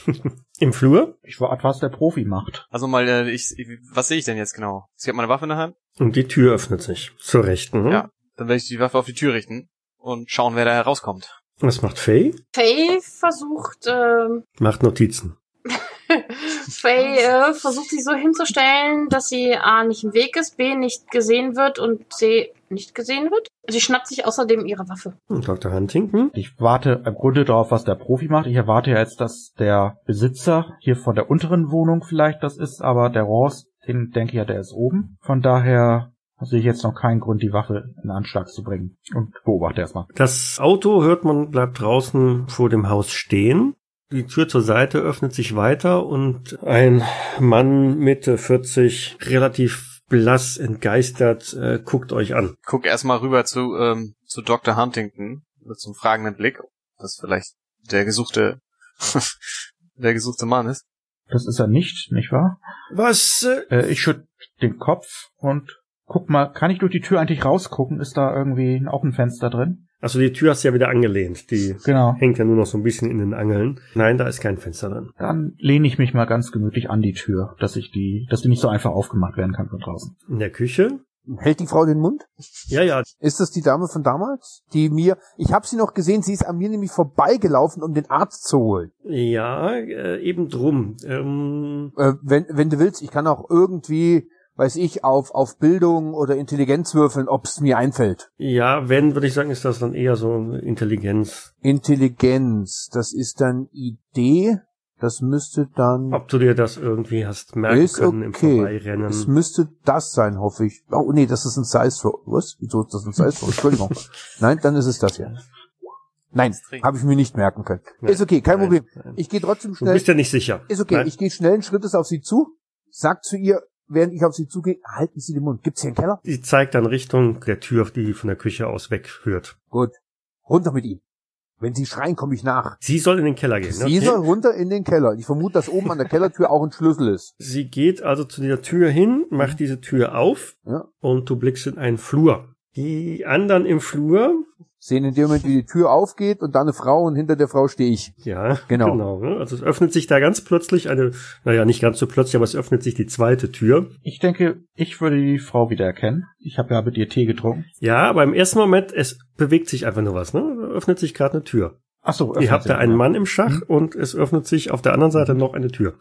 Im Flur
Ich warte, was der Profi macht.
Also mal, äh, ich, ich- was sehe ich denn jetzt genau? Sie hat meine Waffe in der Hand.
und die Tür öffnet sich zur Rechten.
Ja. Dann werde ich die Waffe auf die Tür richten und schauen, wer da herauskommt.
Was macht Faye?
Faye versucht, ähm,
Macht Notizen.
Faye äh, versucht sich so hinzustellen, dass sie A nicht im Weg ist, B nicht gesehen wird und C nicht gesehen wird. Sie schnappt sich außerdem ihre Waffe.
Und Dr. Huntington?
Ich warte im Grunde darauf, was der Profi macht. Ich erwarte ja jetzt, dass der Besitzer hier von der unteren Wohnung vielleicht das ist, aber der Ross, den denke ich ja, der ist oben. Von daher sehe ich jetzt noch keinen Grund, die Waffe in Anschlag zu bringen. Und beobachte erstmal.
Das Auto hört man, bleibt draußen vor dem Haus stehen. Die Tür zur Seite öffnet sich weiter und ein Mann Mitte 40, relativ blass, entgeistert, äh, guckt euch an.
Guck erstmal rüber zu, ähm, zu Dr. Huntington mit so einem fragenden Blick, ob das vielleicht der gesuchte, der gesuchte Mann ist.
Das ist er nicht, nicht wahr?
Was? Äh,
Äh, ich schütt den Kopf und guck mal, kann ich durch die Tür eigentlich rausgucken? Ist da irgendwie ein Offenfenster drin?
Also die Tür hast du ja wieder angelehnt. Die
Genau.
hängt ja nur noch so ein bisschen in den Angeln. Nein, da ist kein Fenster drin.
Dann lehne ich mich mal ganz gemütlich an die Tür, dass ich die, dass die nicht so einfach aufgemacht werden kann von draußen.
In der Küche?
Hält die Frau den Mund?
Ja, ja,
Ist das die Dame von damals? Die mir, ich habe sie noch gesehen, sie ist an mir nämlich vorbeigelaufen, um den Arzt zu holen.
ja, äh, eben drum. Ähm,
Äh, wenn, wenn du willst, ich kann auch irgendwie, weiß ich, auf, auf Bildung oder Intelligenz würfeln, ob's mir einfällt.
ja, wenn, würde ich sagen, ist das dann eher so Intelligenz.
Intelligenz, das ist dann Idee. Das müsste dann.
Ob du dir das irgendwie hast merken
Ist
können im
okay.
Vorbeirennen.
Es müsste das sein, hoffe ich. Oh, nee, das ist ein Size Throw. Was? Wieso ist das ein Size Throw? Entschuldigung. Nein, dann ist es das hier. Nein, habe ich mir nicht merken können.
Nein.
Ist okay, kein
Nein,
Problem.
nein.
Ich gehe trotzdem
Du
schnell.
bist ja nicht sicher.
Ist okay,
Nein?
ich gehe schnellen Schrittes auf sie zu, sag zu ihr, während ich auf sie zugehe, halten Sie den Mund. Gibt's hier einen Keller?
Sie zeigt dann Richtung der Tür, die von der Küche aus wegführt.
Gut. Runter mit ihm. Wenn Sie schreien, komme ich nach.
Sie soll in den Keller gehen.
Sie soll runter in den Keller. Ich vermute, dass oben an der Kellertür auch ein Schlüssel ist.
Sie geht also zu dieser Tür hin, macht diese Tür auf
Ja.
und du blickst in einen Flur. Die anderen im Flur,
Sehen in dem Moment, wie die Tür aufgeht und da eine Frau und hinter der Frau stehe ich.
ja,
Genau.
genau ne? also es öffnet sich da ganz plötzlich eine, naja, nicht ganz so plötzlich, aber es öffnet sich die zweite Tür.
Ich denke, ich würde die Frau wiedererkennen. Ich habe ja mit ihr Tee getrunken.
Ja, aber im ersten Moment, es bewegt sich einfach nur was, ne? Da öffnet sich gerade eine Tür.
Ach so,
Ihr habt da einen Mann im Schach
Mhm.
und es öffnet sich auf der anderen Seite noch eine Tür.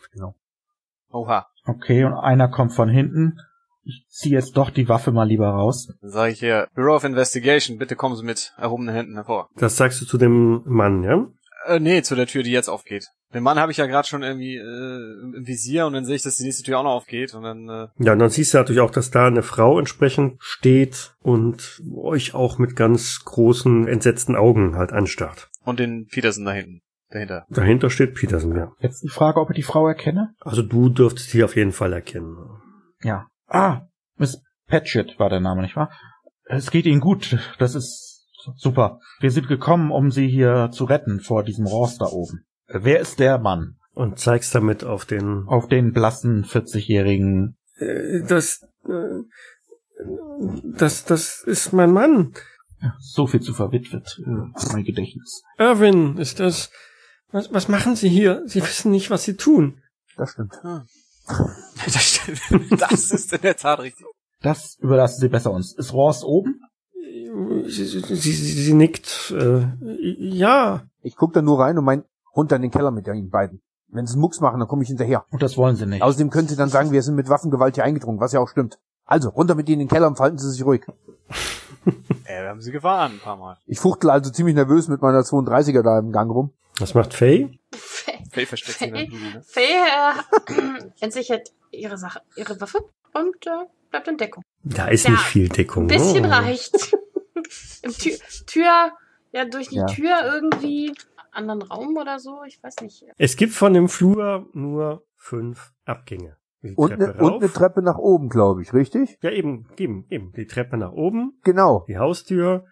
Oha.
Okay, und einer kommt von hinten. Ich ziehe jetzt doch die Waffe mal lieber raus.
Dann sage ich hier, Bureau of Investigation, bitte kommen Sie mit erhobenen Händen hervor.
Das sagst du zu dem Mann, ja?
Äh, nee, zu der Tür, die jetzt aufgeht. Den Mann habe ich ja gerade schon irgendwie äh, im Visier und dann sehe ich, dass die nächste Tür auch noch aufgeht und dann äh,
Ja, und dann siehst du natürlich auch, dass da eine Frau entsprechend steht und euch auch mit ganz großen, entsetzten Augen halt anstarrt.
und den Peterson da hinten, dahinter.
Dahinter steht Peterson, ja.
Jetzt die Frage, ob ich die Frau erkenne?
Also du dürftest sie auf jeden Fall erkennen.
Ja. Ah, Miss Patchett war der Name, nicht wahr? Es geht Ihnen gut. Das ist super. Wir sind gekommen, um Sie hier zu retten vor diesem Rost da oben. Wer ist der Mann?
Und zeigst damit auf den...
Auf den blassen 40-jährigen.
Äh, das... Äh, das, das ist mein Mann.
So viel zu verwitwet. Äh, mein Gedächtnis.
Irwin ist das... Was, was machen Sie hier? Sie wissen nicht, was Sie tun.
Das stimmt.
Das, stimmt. das ist in der Tat richtig.
Das überlassen Sie besser uns. Ist Rost oben?
Sie, sie, sie, sie nickt. Äh, ja.
Ich guck da nur rein und mein runter in den Keller mit Ihnen beiden. Wenn Sie einen Mucks machen, dann komme ich hinterher.
Und das wollen Sie nicht.
Außerdem können Sie dann sagen, wir sind mit Waffengewalt hier eingedrungen, was ja auch stimmt. Also, runter mit Ihnen in den Keller und verhalten Sie sich ruhig.
Äh, wir haben sie gewarnt ein paar Mal.
Ich fuchtel also ziemlich nervös mit meiner 32er da im Gang rum.
Was macht Faye?
Faye,
Faye versteckt sich in der ne?
Faye äh, entsichert ihre Sache, ihre Waffe und äh, bleibt in Deckung.
Da ist
Ja,
nicht viel Deckung.
Ein bisschen
ne?
reicht. Im Tür, Tür, ja, durch die
Ja.
Tür irgendwie anderen Raum oder so, ich weiß nicht.
Es gibt von dem Flur nur fünf Abgänge. Die
Und eine, und eine. Treppe nach oben, glaube ich, richtig?
Ja, eben, eben, eben. Die Treppe nach oben,
Genau.
die Haustür,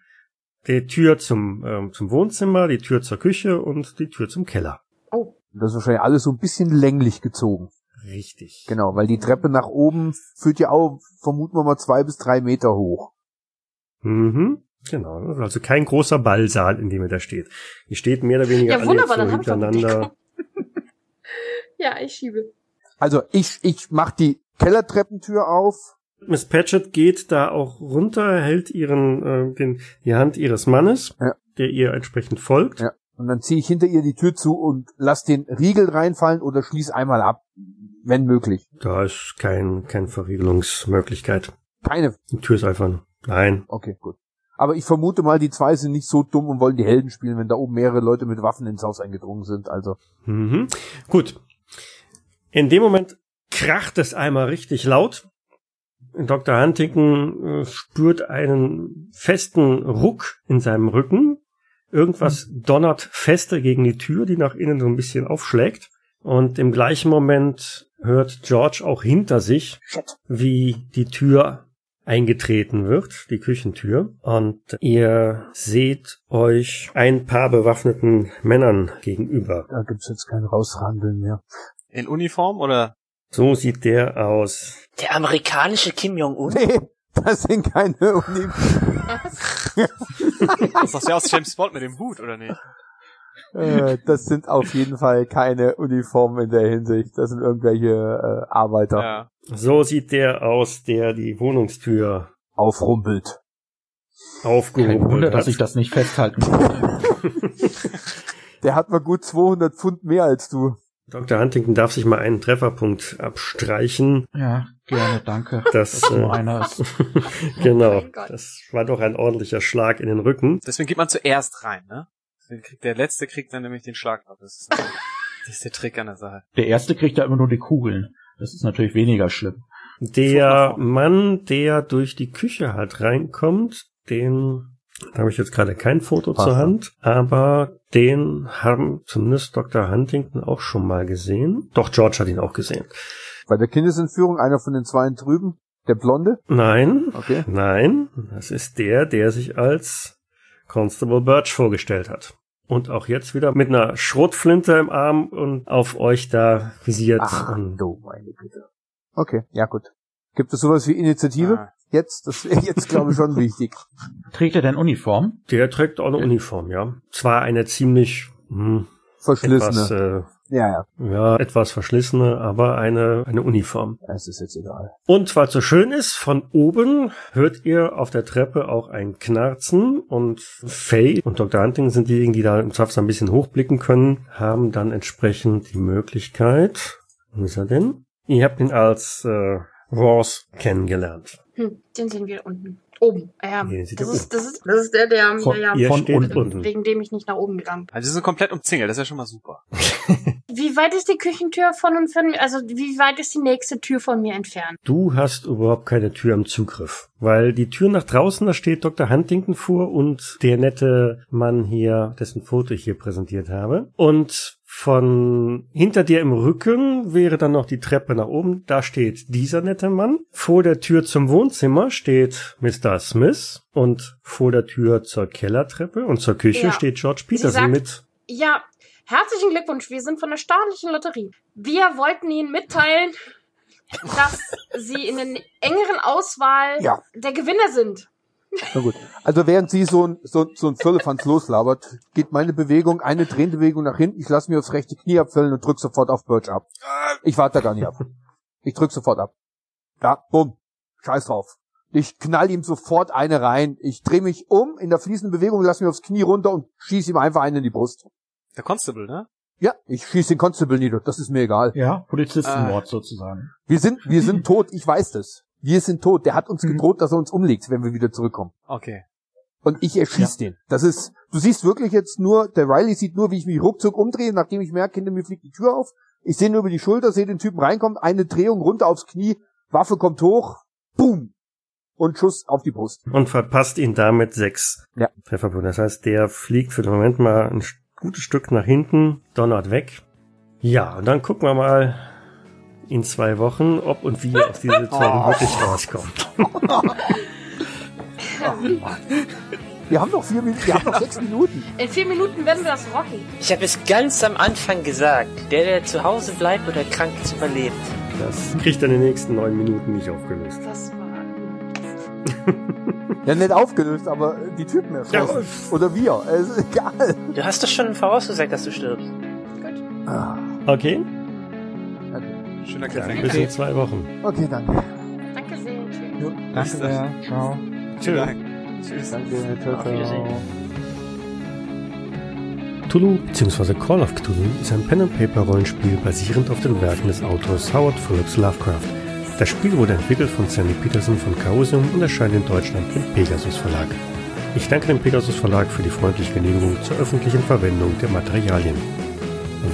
die Tür zum, ähm, zum Wohnzimmer, die Tür zur Küche und die Tür zum Keller.
Oh,
Das ist wahrscheinlich alles so ein bisschen länglich gezogen.
Richtig.
Genau, weil die Treppe nach oben führt ja auch, vermuten wir mal, zwei bis drei Meter hoch.
Mhm. Genau. Also kein großer Ballsaal, in dem er da steht. Die steht mehr oder weniger
ja,
alle
wunderbar, dann
so hintereinander.
Ja, ich schiebe.
Also ich, ich mach die Kellertreppentür auf.
Miss Patchett geht da auch runter, hält ihren, äh, den, die Hand ihres Mannes,
Ja.
der ihr entsprechend folgt.
Ja. Und dann ziehe ich hinter ihr die Tür zu und lass den Riegel reinfallen oder schließ einmal ab, wenn möglich.
Da ist kein, keine Verriegelungsmöglichkeit.
Keine.
Die Tür ist einfach, nein.
Okay, gut. Aber ich vermute mal, die zwei sind nicht so dumm und wollen die Helden spielen, wenn da oben mehrere Leute mit Waffen ins Haus eingedrungen sind. Also
Mhm. Gut. In dem Moment kracht es einmal richtig laut. Dr. Huntington äh, spürt einen festen Ruck in seinem Rücken. Irgendwas donnert feste gegen die Tür, die nach innen so ein bisschen aufschlägt. Und im gleichen Moment hört George auch hinter sich, wie die Tür eingetreten wird, die Küchentür. Und ihr seht euch ein paar bewaffneten Männern gegenüber.
da gibt's jetzt kein Raushandeln mehr.
In Uniform oder?
So sieht der aus.
Der amerikanische Kim Jong-un?
Nee, das sind keine Uni.
Das ist doch aus James Bond mit dem Hut, oder nicht?
äh, das sind auf jeden Fall keine Uniformen in der Hinsicht. Das sind irgendwelche äh, Arbeiter.
Ja.
So sieht der aus, der die Wohnungstür
Aufrumpelt.
Kein
aufgehoben
Wunder, dass ich das nicht festhalten konnte.
Der hat mal gut 200 Pfund mehr als du.
Dr. Huntington darf sich mal einen Trefferpunkt abstreichen.
ja, gerne, danke.
Das,
nur
äh,
einer ist.
genau.
Gott.
Das war doch ein ordentlicher Schlag in den Rücken.
Deswegen geht man zuerst rein, ne? Deswegen kriegt der Letzte kriegt dann nämlich den Schlag ab. Das ist Das ist der Trick an der Sache.
Der erste kriegt ja immer nur die Kugeln. Das ist natürlich weniger schlimm.
Der Mann, der durch die Küche halt reinkommt, den da habe ich jetzt gerade kein Foto
Passt.
zur Hand, aber den haben zumindest Dr. Huntington auch schon mal gesehen. Doch, George hat ihn auch gesehen.
Bei der Kindesentführung einer von den zwei drüben, der Blonde.
Nein,
Okay.
nein, das ist der, der sich als Constable Birch vorgestellt hat. Und auch jetzt wieder mit einer Schrotflinte im Arm und auf euch da visiert.
Ach, du meine Güte. Okay, ja gut. Gibt es sowas wie Initiative?
Ah.
Jetzt, das wäre jetzt glaube ich schon wichtig.
Trägt er denn Uniform?
der trägt auch eine Uniform, ja. Zwar eine ziemlich hm,
Verschlissene.
etwas, äh,
ja, ja.
ja, etwas verschlissene, aber eine, eine Uniform.
Es ist jetzt egal.
Und weil es so schön ist, von oben hört ihr auf der Treppe auch ein Knarzen und Faye und Dr. Hunting sind diejenigen, die da im Zweifel ein bisschen hochblicken können, haben dann entsprechend die Möglichkeit. Wo ist er denn? Ihr habt ihn als äh, Ross kennengelernt.
Hm, den sehen wir unten. Oben. Ja,
Den seht
das ist, das ist, das ist der, der,
Von-
ja,
Ihr
Von
steht
unten.
unten.
wegen dem ich nicht nach oben gegangen bin.
Also sie sind komplett umzingelt, das ist ja schon mal super.
Wie weit ist die Küchentür von und von, also wie weit ist die nächste Tür von mir entfernt?
Du hast überhaupt keine Tür im Zugriff, weil die Tür nach draußen, da steht Dr. Huntington vor und der nette Mann hier, dessen Foto ich hier präsentiert habe. Und von hinter dir im Rücken wäre dann noch die Treppe nach oben. Da steht dieser nette Mann. Vor der Tür zum Wohnzimmer steht Mr. Smith und vor der Tür zur Kellertreppe und zur Küche
Ja.
steht George Peterson
sagt-
mit.
Ja, herzlichen Glückwunsch, wir sind von der staatlichen Lotterie. Wir wollten Ihnen mitteilen, dass Sie in der engeren Auswahl
Ja.
der Gewinner sind.
Na gut. Also während sie so ein, so, so ein Firlefanz loslabert, geht meine Bewegung, eine Drehbewegung nach hinten, ich lasse mir aufs rechte Knie abfällen und drück sofort auf Birch ab. Ich warte da gar nicht ab. Ich drück sofort ab. Ja, bumm. Scheiß drauf. Ich knall ihm sofort eine rein. Ich drehe mich um in der fließenden Bewegung, lasse mir aufs Knie runter und schieße ihm einfach einen in die Brust.
Der Constable, ne?
Ja, ich schieße den Constable nieder. Das ist mir egal.
Ja, Polizistenmord sozusagen.
Wir sind, wir sind tot. Ich weiß das. Wir sind tot. Der hat uns
Mhm.
gedroht, dass er uns umlegt, wenn wir wieder zurückkommen.
Okay.
Und ich erschieß den. Das ist, du siehst wirklich jetzt nur, der Riley sieht nur, wie ich mich ruckzuck umdrehe, nachdem ich merke, hinter mir fliegt die Tür auf. Ich sehe nur über die Schulter, sehe den Typen reinkommen, eine Drehung runter aufs Knie, Waffe kommt hoch, boom. Und Schuss auf die Brust.
und verpasst ihn damit sechs
Ja.
Trefferpunkte. Das heißt, der fliegt für den Moment mal ein gutes Stück nach hinten, donnert weg. Ja, und dann gucken wir mal in zwei Wochen, ob und wie ihr aus dieser Situation wirklich rauskommt.
Wir haben noch vier Minuten, wir haben noch sechs Minuten.
In vier Minuten werden wir das rocken.
Ich habe es ganz am Anfang gesagt. Der, der zu Hause bleibt oder krank ist, überlebt.
Das kriegt dann in den nächsten neun Minuten nicht aufgelöst.
Das war
Ja, nicht aufgelöst, aber die Typen erschossen. Oder wir. Es ist egal.
Du hast doch schon vorausgesagt, dass du stirbst.
Ah,
Okay,
okay.
Schöner Cliffhanger.
bis in zwei Wochen.
okay, danke.
Danke sehr. Tschüss.
Danke sehr. Ciao.
Tschüss.
Tschüss.
Danke, ciao, ciao.
Cthulhu bzw. Call of Cthulhu ist ein Pen-and-Paper-Rollenspiel basierend auf den Werken des Autors Howard Phillips Lovecraft. Das Spiel wurde entwickelt von Sandy Peterson von Chaosium und erscheint in Deutschland im Pegasus Verlag. Ich danke dem Pegasus Verlag für die freundliche Genehmigung zur öffentlichen Verwendung der Materialien.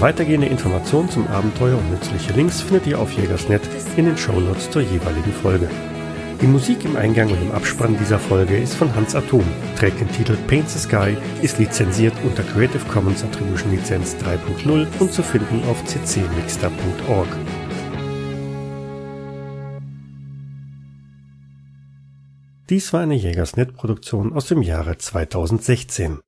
Weitergehende Informationen zum Abenteuer und nützliche Links findet ihr auf Jägersnet in den Shownotes zur jeweiligen Folge. Die Musik im Eingang und im Abspann dieser Folge ist von Hans Atom, trägt den Titel Paint the Sky, ist lizenziert unter Creative Commons Attribution Lizenz 3.0 und zu finden auf ccmixter.org. Dies war eine Jägersnet-Produktion aus dem Jahre 2016.